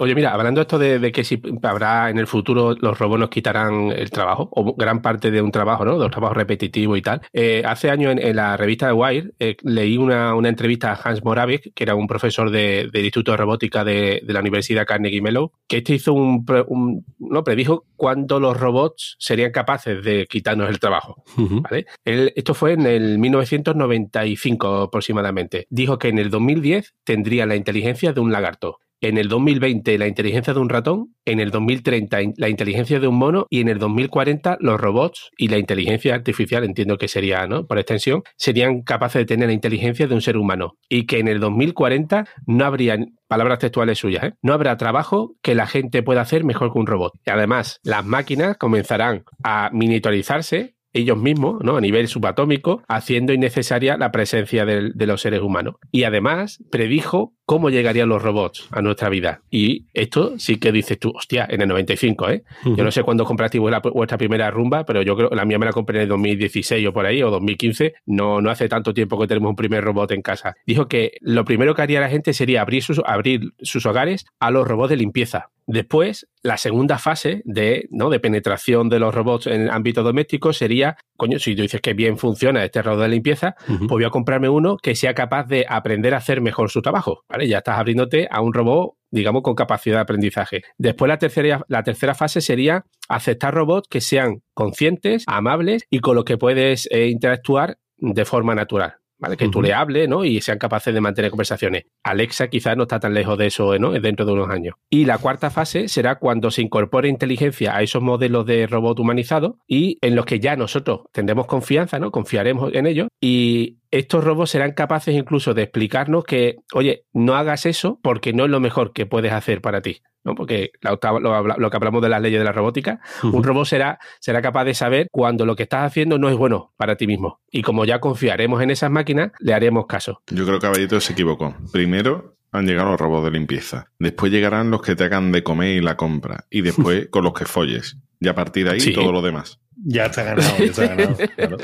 Oye, mira, hablando esto de, de que si habrá en el futuro los robots nos quitarán el trabajo, o gran parte de un trabajo, ¿no? De un trabajo repetitivo y tal. Eh, hace años en, en la revista de Wire eh, leí una, una entrevista a Hans Moravec, que era un profesor de- del Instituto de Robótica de, de la Universidad Carnegie Mellon, que este hizo un, un- no, predijo cuándo los robots serían capaces de quitarnos el trabajo. Ujú. ¿vale? Él- esto fue en el 1995 aproximadamente. Dijo que en el 2010 tendría la inteligencia de un lagarto. En el 2020 la inteligencia de un ratón, en el 2030 in- la inteligencia de un mono y en el 2040 los robots y la inteligencia artificial, entiendo que sería, ¿no? Por extensión, serían capaces de tener la inteligencia de un ser humano. Y que en el 2040 no habría, palabras textuales suyas, ¿eh? no habrá trabajo que la gente pueda hacer mejor que un robot. Y además, las máquinas comenzarán a miniaturizarse ellos mismos, ¿no? A nivel subatómico, haciendo innecesaria la presencia de los seres humanos. Y además predijo cómo llegarían los robots a nuestra vida. Y esto sí que dices tú, hostia, en el 95, ¿eh? Yo no sé cuándo compraste vuestra, primera rumba, pero yo creo la mía me la compré en el 2016 o por ahí, o 2015. No, no hace tanto tiempo que tenemos un primer robot en casa. Dijo que lo primero que haría la gente sería abrir sus, abrir sus hogares a los robots de limpieza. Después, la segunda fase de, ¿no? de penetración de los robots en el ámbito doméstico sería, coño, si tú dices que bien funciona este robot de limpieza, pues voy a comprarme uno que sea capaz de aprender a hacer mejor su trabajo. Ya estás abriéndote a un robot, digamos, con capacidad de aprendizaje. Después, la tercera, la tercera fase sería aceptar robots que sean conscientes, amables y con los que puedes eh, interactuar de forma natural. ¿Vale? Que tú le hables ¿no? y sean capaces de mantener conversaciones. Alexa quizás no está tan lejos de eso ¿no? dentro de unos años. Y la cuarta fase será cuando se incorpore inteligencia a esos modelos de robot humanizados y en los que ya nosotros tendremos confianza, ¿no? confiaremos en ellos y estos robots serán capaces incluso de explicarnos que, oye, no hagas eso porque no es lo mejor que puedes hacer para ti. ¿No? Porque la octava- lo, que hablamos de las leyes de la robótica, un robot será, será capaz de saber cuando lo que estás haciendo no es bueno para ti mismo. Y como ya confiaremos en esas máquinas, le haremos caso. Yo creo que Caballito se equivocó. Primero han llegado los robots de limpieza. Después llegarán los que te hagan de comer y la compra. Y después *laughs* con los que folles. Y a partir de ahí Sí. todo lo demás. Ya está ganado, ya está ganado. *laughs* claro.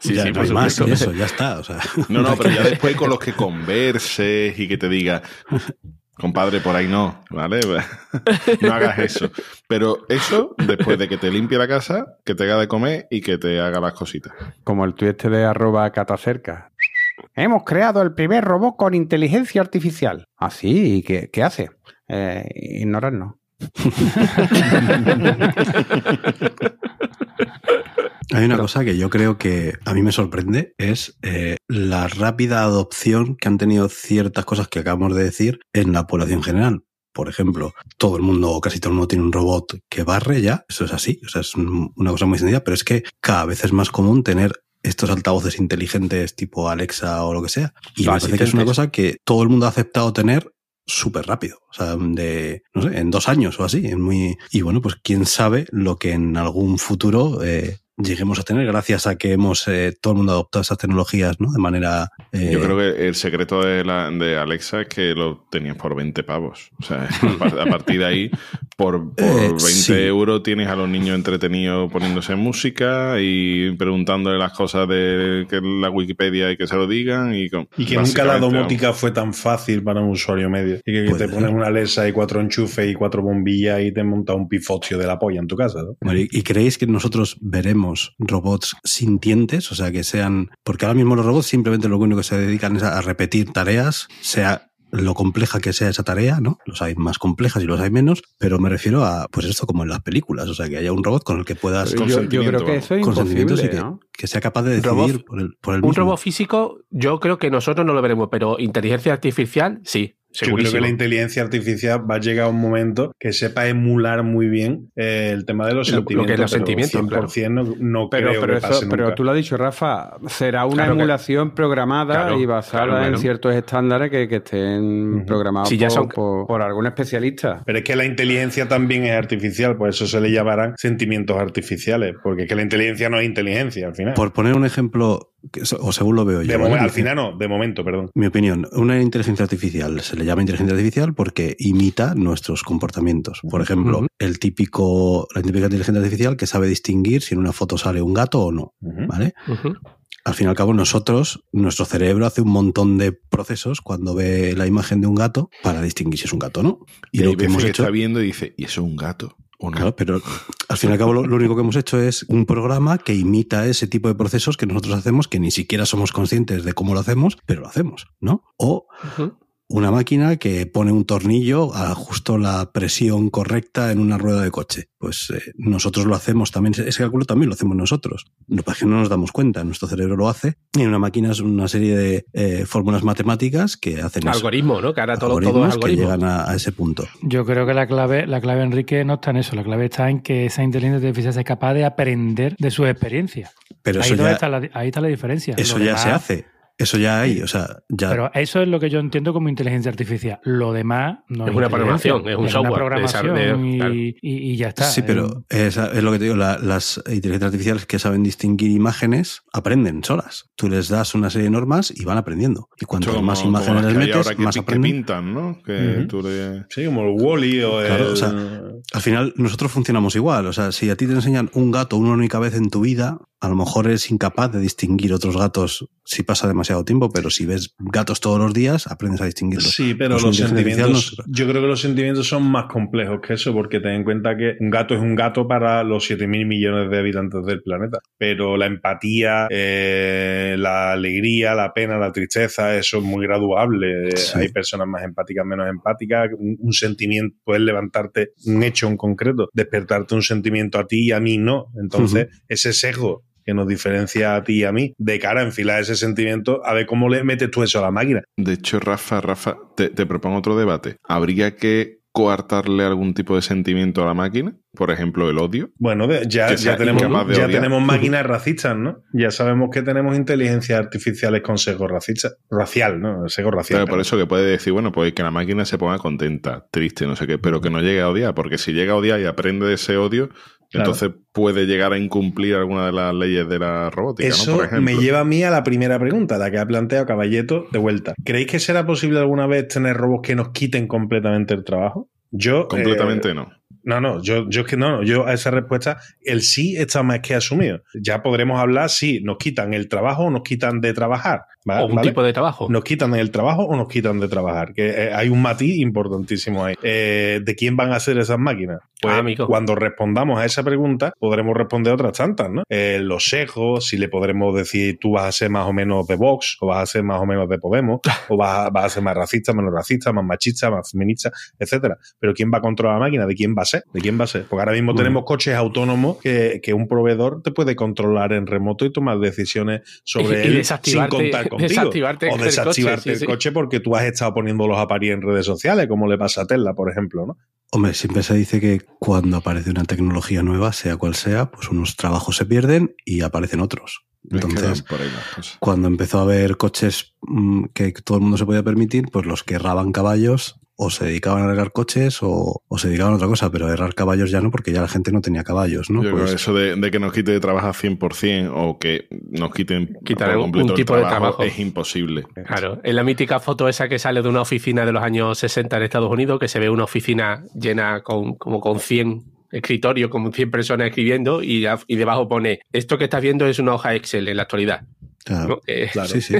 Sí, ya sí, no hay más eso, ya está. O sea, *laughs* No, no, pero ya después con los que converses y que te diga, compadre, por ahí no, ¿vale? *laughs* No hagas eso. Pero eso, después de que te limpie la casa, que te haga de comer y que te haga las cositas. Como el tuit este de arroba catacerca. Hemos creado el primer robot con inteligencia artificial. ¿Ah, sí? ¿Y qué, qué hace? Eh, ignorarnos. *laughs* Hay una cosa que yo creo que a mí me sorprende, es eh, la rápida adopción que han tenido ciertas cosas que acabamos de decir en la población general. Por ejemplo, todo el mundo o casi todo el mundo tiene un robot que barre ya, eso es así, o sea, es un- una cosa muy sencilla, pero es que cada vez es más común tener estos altavoces inteligentes tipo Alexa o lo que sea. Y me parece que es una cosa que todo el mundo ha aceptado tener súper rápido, o sea, de, no sé, en dos años o así, en muy, y bueno, pues quién sabe lo que en algún futuro eh, lleguemos a tener gracias a que hemos, eh, todo el mundo adoptado esas tecnologías, ¿no? De manera... eh, Yo creo que el secreto de, la, de Alexa es que lo tenías por 20 pavos. O sea, *laughs* a par- a partir de ahí, por, por Eh, 20 sí. euros tienes a los niños entretenidos poniéndose música y preguntándole las cosas de que la Wikipedia y que se lo digan. Y, con, Y que nunca la domótica fue tan fácil para un usuario medio. Y que, que Puede te pones una Alexa y cuatro enchufes y cuatro bombillas y te monta un pifocio de la polla en tu casa. ¿no? Bueno, ¿y- ¿Y creéis que nosotros veremos robots sintientes? O sea, que sean... Porque ahora mismo los robots simplemente lo único que se dedican es a a repetir tareas, sea lo compleja que sea esa tarea, ¿no? Los hay más complejas y los hay menos, pero me refiero a, pues esto como en las películas, o sea, que haya un robot con el que puedas... Yo, yo creo que eso es imposible, que, ¿no? que sea capaz de robot- decidir por el, por el Un robot físico, yo creo que nosotros no lo veremos, pero inteligencia artificial, sí, Yo creo que la inteligencia artificial va a llegar a un momento que sepa emular muy bien eh, el tema de los Lo- lo que sentimientos. es los pero sentimientos, 100% no, no Pero, creo pero, que eso- pase pero nunca. tú lo has dicho, Rafa, será una Claro que- emulación programada Claro, y basada claro, en ciertos estándares que, que estén programados Si ya por, son- por- por algún especialista. Pero es que la inteligencia también es artificial, por eso se le llamarán sentimientos artificiales, porque es que la inteligencia no es inteligencia al final. Por poner un ejemplo o según lo veo yo. De ¿vale? momen- al final no, de momento, perdón. Mi opinión, una inteligencia artificial se le llama inteligencia artificial porque imita nuestros comportamientos. Por ejemplo, el típico, la típica inteligencia artificial que sabe distinguir si en una foto sale un gato o no. ¿Vale? Al fin y al cabo, nosotros, nuestro cerebro hace un montón de procesos cuando ve la imagen de un gato para distinguir si es un gato o no. Y, lo que hemos que hecho. está viendo y dice, ¿y eso es un gato? ¿O no? Claro, pero al fin y al cabo lo, lo único que hemos hecho es un programa que imita ese tipo de procesos que nosotros hacemos, que ni siquiera somos conscientes de cómo lo hacemos, pero lo hacemos, ¿no? O. una máquina que pone un tornillo a justo la presión correcta en una rueda de coche. Pues eh, nosotros lo hacemos también, ese cálculo también lo hacemos nosotros. Lo que no nos damos cuenta, nuestro cerebro lo hace y en una máquina es una serie de eh, fórmulas matemáticas que hacen eso. Algoritmo, ¿no? Que ahora todo, todo es Algoritmos que algoritmo. llegan a, a ese punto. Yo creo que la clave, la clave, Enrique, no está en eso. La clave está en que esa inteligencia artificial sea capaz de aprender de sus experiencias. Pero ahí, eso donde ya, está la, ahí está la diferencia. eso Lo ya demás- se hace. Eso ya hay, o sea, ya Pero eso es lo que yo entiendo como inteligencia artificial. Lo demás no Es una inteligencia, programación, es un una software programación y, claro. y- y ya está. Sí, pero es, es lo que te digo, la- las inteligencias artificiales que saben distinguir imágenes aprenden solas. Tú les das una serie de normas y van aprendiendo. Y cuanto más como imágenes las les metes, ahora que, más que aprenden. pintan, ¿no? Que tú le- Sí, como el Wally o Claro, el. o sea, Al final, nosotros funcionamos igual. O sea, si a ti te enseñan un gato una única vez en tu vida, a lo mejor eres incapaz de distinguir otros gatos si pasa demasiado tiempo, pero si ves gatos todos los días, aprendes a distinguirlos. Sí, pero los sentimientos, yo creo que los sentimientos son más complejos que eso, porque ten en cuenta que un gato es un gato para los 7 mil millones de habitantes del planeta. Pero la empatía, eh, la alegría, la pena, la tristeza, eso es muy graduable. Sí. Hay personas más empáticas, menos empáticas. Un, un sentimiento, puedes levantarte un hecho en concreto, despertarte un sentimiento a ti y a mí no. Entonces, ese sesgo que nos diferencia a ti y a mí, de cara a enfilar ese sentimiento, a ver cómo le metes tú eso a la máquina. De hecho, Rafa, Rafa, te, te propongo otro debate. ¿Habría que coartarle algún tipo de sentimiento a la máquina? Por ejemplo, el odio. Bueno, ya, ya, tenemos, ya tenemos *laughs* máquinas racistas, ¿no? Ya sabemos que tenemos inteligencias artificiales con sesgo racista, racial, ¿no? Sesgo racial. Claro, por eso que puede decir, bueno, pues que la máquina se ponga contenta, triste, no sé qué, pero que no llegue a odiar, porque si llega a odiar y aprende de ese odio, Claro. entonces puede llegar a incumplir alguna de las leyes de la robótica, ¿no? Eso Por ejemplo. me lleva a mí a la primera pregunta, la que ha planteado Caballeto de vuelta. ¿Creéis que será posible alguna vez tener robots que nos quiten completamente el trabajo? Yo. Completamente eh, no. No, no, yo, yo es que no, no, yo a esa respuesta, el sí está más que asumido. Ya podremos hablar si nos quitan el trabajo o nos quitan de trabajar. ¿va- O un ¿vale? tipo de trabajo. ¿Nos quitan el trabajo o nos quitan de trabajar? Que eh, hay un matiz importantísimo ahí. Eh, ¿De quién van a ser esas máquinas? Pues Ah, cuando respondamos a esa pregunta, podremos responder otras tantas, ¿no? Eh, los sesgos, si le podremos decir tú vas a ser más o menos de Vox, o vas a ser más o menos de Podemos, *laughs* o vas a, vas a ser más racista, menos racista, más machista, más feminista, etcétera. Pero ¿quién va a controlar la máquina? ¿De quién va a ser? ¿De quién va a ser? Porque ahora mismo tenemos coches autónomos que, que un proveedor te puede controlar en remoto y tomar decisiones sobre Y él sin contar contigo. desactivarte o el desactivarte coche, sí, el sí. coche porque tú has estado poniendo los aparíes en redes sociales, como le pasa a Tesla, por ejemplo, ¿no? Hombre, siempre se dice que cuando aparece una tecnología nueva, sea cual sea, pues unos trabajos se pierden y aparecen otros. Entonces, por ahí cuando empezó a haber coches mm, que todo el mundo se podía permitir, pues los que erraban caballos o se dedicaban a arreglar coches o, o se dedicaban a otra cosa, pero a errar caballos ya no, porque ya la gente no tenía caballos, ¿no? Yo Pues- eso de, de que nos quite de trabajar 100% o que nos quiten Quitar por un- completo un el tipo de trabajo trabajo. es imposible. Claro, es la mítica foto esa que sale de una oficina de los años 60 en Estados Unidos, que se ve una oficina llena con como con 100 escritorios, con 100 personas escribiendo y, y debajo pone, esto que estás viendo es una hoja Excel en la actualidad. Claro. ¿no? Que- Sí, sí.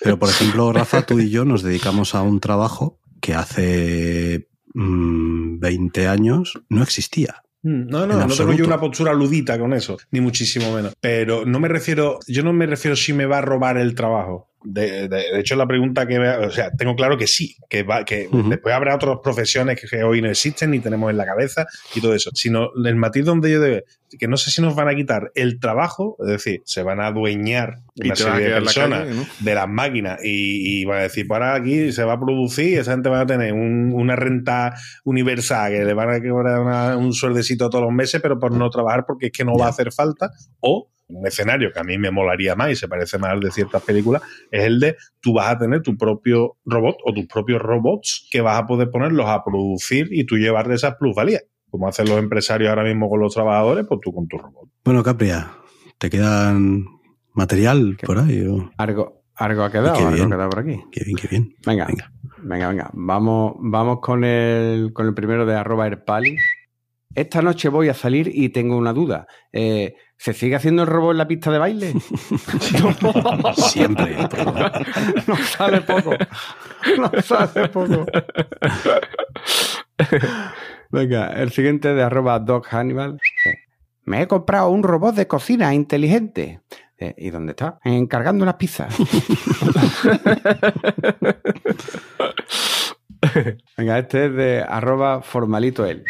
Pero, por ejemplo, Rafa, tú y yo nos dedicamos a un trabajo que hace mm, 20 años no existía. Mm, No, no, no tengo yo una postura ludita con eso, ni muchísimo menos. Pero no me refiero, yo no me refiero si me va a robar el trabajo. De, de- de hecho, la pregunta que, me- o sea, tengo claro que sí, que, va, que Ujú. después habrá otras profesiones que, hoy no existen ni tenemos en la cabeza y todo eso. Sino el matiz donde yo debe, que no sé si nos van a quitar el trabajo, es decir, se van a adueñar Y una serie de en la personas calle, ¿no? de las máquinas y, y van a decir, para aquí se va a producir, esa gente va a tener un- una renta universal que le van a cobrar una- un sueldecito todos los meses, pero por no trabajar porque es que no va a hacer falta. O un escenario que a mí me molaría más y se parece más al de ciertas películas, es el de tú vas a tener tu propio robot o tus propios robots que vas a poder ponerlos a producir y tú llevarle esas plusvalías. Como hacen los empresarios ahora mismo con los trabajadores, pues tú con tu robot. Bueno, Capria, te quedan material por ahí. o- Algo, algo ha quedado, algo bien. ha quedado por aquí. Qué bien, qué bien. Venga, venga, venga. Vamos, vamos con el, con el primero de arroba Erpali. Esta noche voy a salir y tengo una duda. Eh, ¿Se sigue haciendo el robo en la pista de baile? *laughs* Siempre. *laughs* no sale poco. No sale poco. Venga, el siguiente de arroba Doc Hannibal. Me he comprado un robot de cocina inteligente. Eh, ¿Y dónde está? Encargando unas pizzas. *laughs* Venga, este es de arroba formalito él.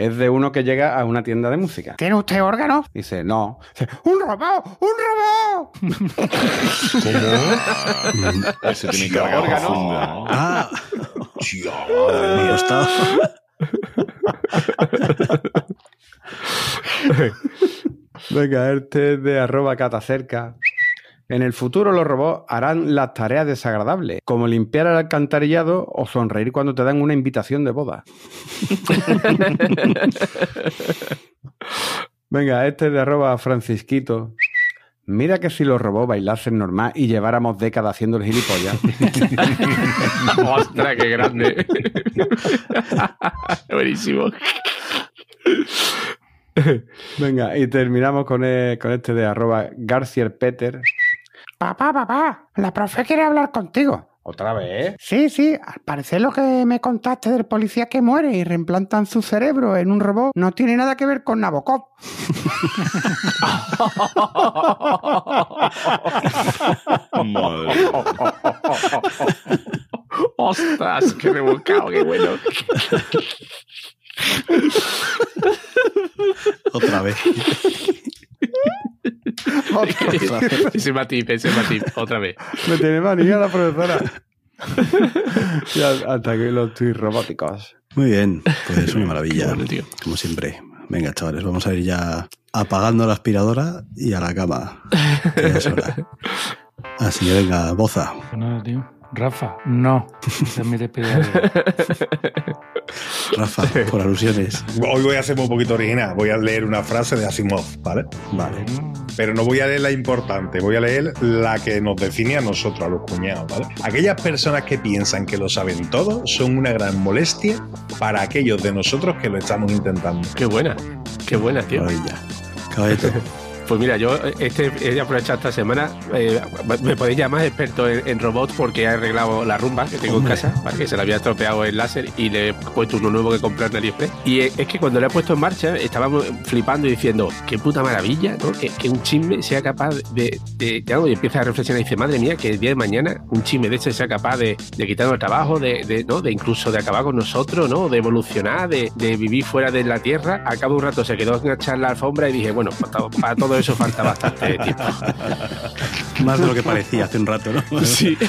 Es de uno que llega a una tienda de música. ¿Tiene usted órganos? Dice, no. Dice, ¡Un robot! ¡Un robot! *laughs* Ese tiene carga órgano. Ah, Tío, me ha gustado. Venga, este es de arroba catacerca. En el futuro los robots harán las tareas desagradables, como limpiar el alcantarillado o sonreír cuando te dan una invitación de boda. *laughs* Venga, este es de arroba francisquito. Mira que si los robots bailasen normal y lleváramos décadas haciendo el gilipollas. *laughs* ¡Ostras, qué grande! *laughs* Buenísimo. Venga, y terminamos con, con este de arroba Garcier Peter. Papá, papá, la profe quiere hablar contigo. ¿Otra vez? Sí, sí, al parecer lo que me contaste del policía que muere y reimplantan su cerebro en un robot no tiene nada que ver con Nabokov. Madre. *laughs* ¡Ostras, qué rebuscado, qué bueno! Otra vez. Ese matiz, ese matiz, otra vez. Me tiene manía la profesora. Ya, hasta aquí los tweets robóticos. Muy bien, pues una maravilla. Bueno, tío. Como siempre. Venga, chavales, vamos a ir ya apagando la aspiradora y a la cama. que ya es hora. Así que venga, boza. No, tío. Rafa, no. Esa es mi despedida. *laughs* Rafa, por alusiones. Hoy voy a ser un poquito original. Voy a leer una frase de Asimov, ¿vale? Vale. Pero no voy a leer la importante, voy a leer la que nos define a nosotros, a los cuñados, ¿vale? Aquellas personas que piensan que lo saben todo son una gran molestia para aquellos de nosotros que lo estamos intentando. Qué buena, qué buena, tío. Maravilla. Caballito. *laughs* Pues mira, yo este, he aprovechado esta semana. eh, me podéis llamar experto en, en robots porque he arreglado la rumba que tengo Hombre. en casa, ¿vale? que se la había estropeado el láser y le he puesto uno nuevo que compré en AliExpress. Y eh, es que cuando lo he puesto en marcha estábamos flipando y diciendo, qué puta maravilla, ¿no? Que, que un chisme sea capaz de. de claro, y empieza a reflexionar y dice, madre mía, que el día de mañana un chisme de este sea capaz de, de quitarnos el trabajo, de, de, ¿no? de incluso de acabar con nosotros, ¿no? De evolucionar, de, de vivir fuera de la Tierra. Al cabo de un rato se quedó enganchada en la alfombra y dije, bueno, para todo, para todo eso falta bastante tiempo. *laughs* Más de lo que parecía hace un rato, ¿no? Sí. *laughs*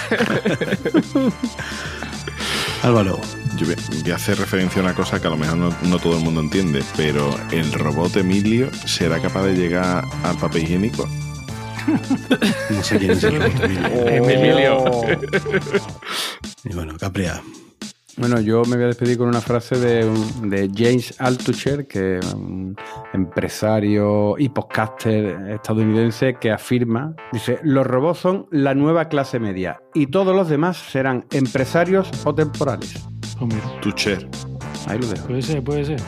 Álvaro. Yo voy a hacer referencia a una cosa que a lo mejor no, no todo el mundo entiende, pero el robot Emilio será capaz de llegar al papel higiénico. *laughs* No sé quién es el robot Emilio. Emilio. Y bueno, Capria. Bueno, yo me voy a despedir con una frase de, un- de James Altucher, que es un empresario y podcaster estadounidense que afirma, dice, los robots son la nueva clase media y todos los demás serán empresarios o temporales. Pues mira, Tucher. Ahí lo dejo. puede ser, puede ser.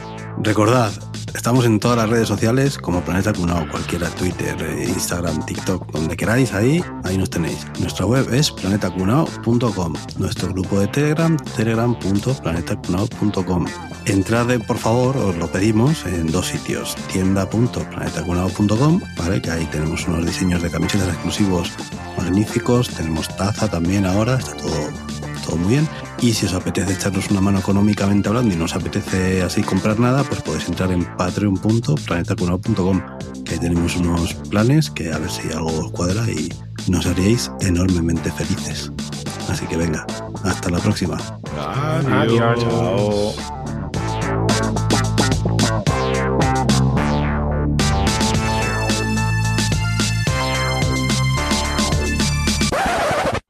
Recordad, estamos en todas las redes sociales como Planeta Cunao, cualquiera, Twitter, eh, Instagram, TikTok, donde queráis, ahí, ahí nos tenéis. Nuestra web es planetacunao.com. Nuestro grupo de Telegram, telegram.planetacunao.com. Entrad, eh, por favor, os lo pedimos, en dos sitios, tienda.planetacunao.com, ¿vale? Que ahí tenemos unos diseños de camisetas exclusivos magníficos, tenemos taza también ahora, está todo todo muy bien. Y si os apetece echarnos una mano económicamente hablando y no os apetece así comprar nada, pues podéis entrar en patreon.planetacunao.com, que ahí tenemos unos planes que a ver si algo os cuadra y nos haríais enormemente felices. Así que venga, hasta la próxima. Adiós.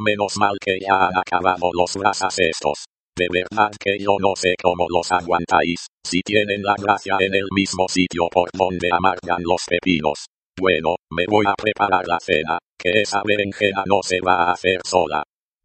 Menos mal que ya han acabado los brasas estos. De verdad que yo no sé cómo los aguantáis, si tienen la gracia en el mismo sitio por donde amargan los pepinos. Bueno, me voy a preparar la cena, que esa berenjena no se va a hacer sola.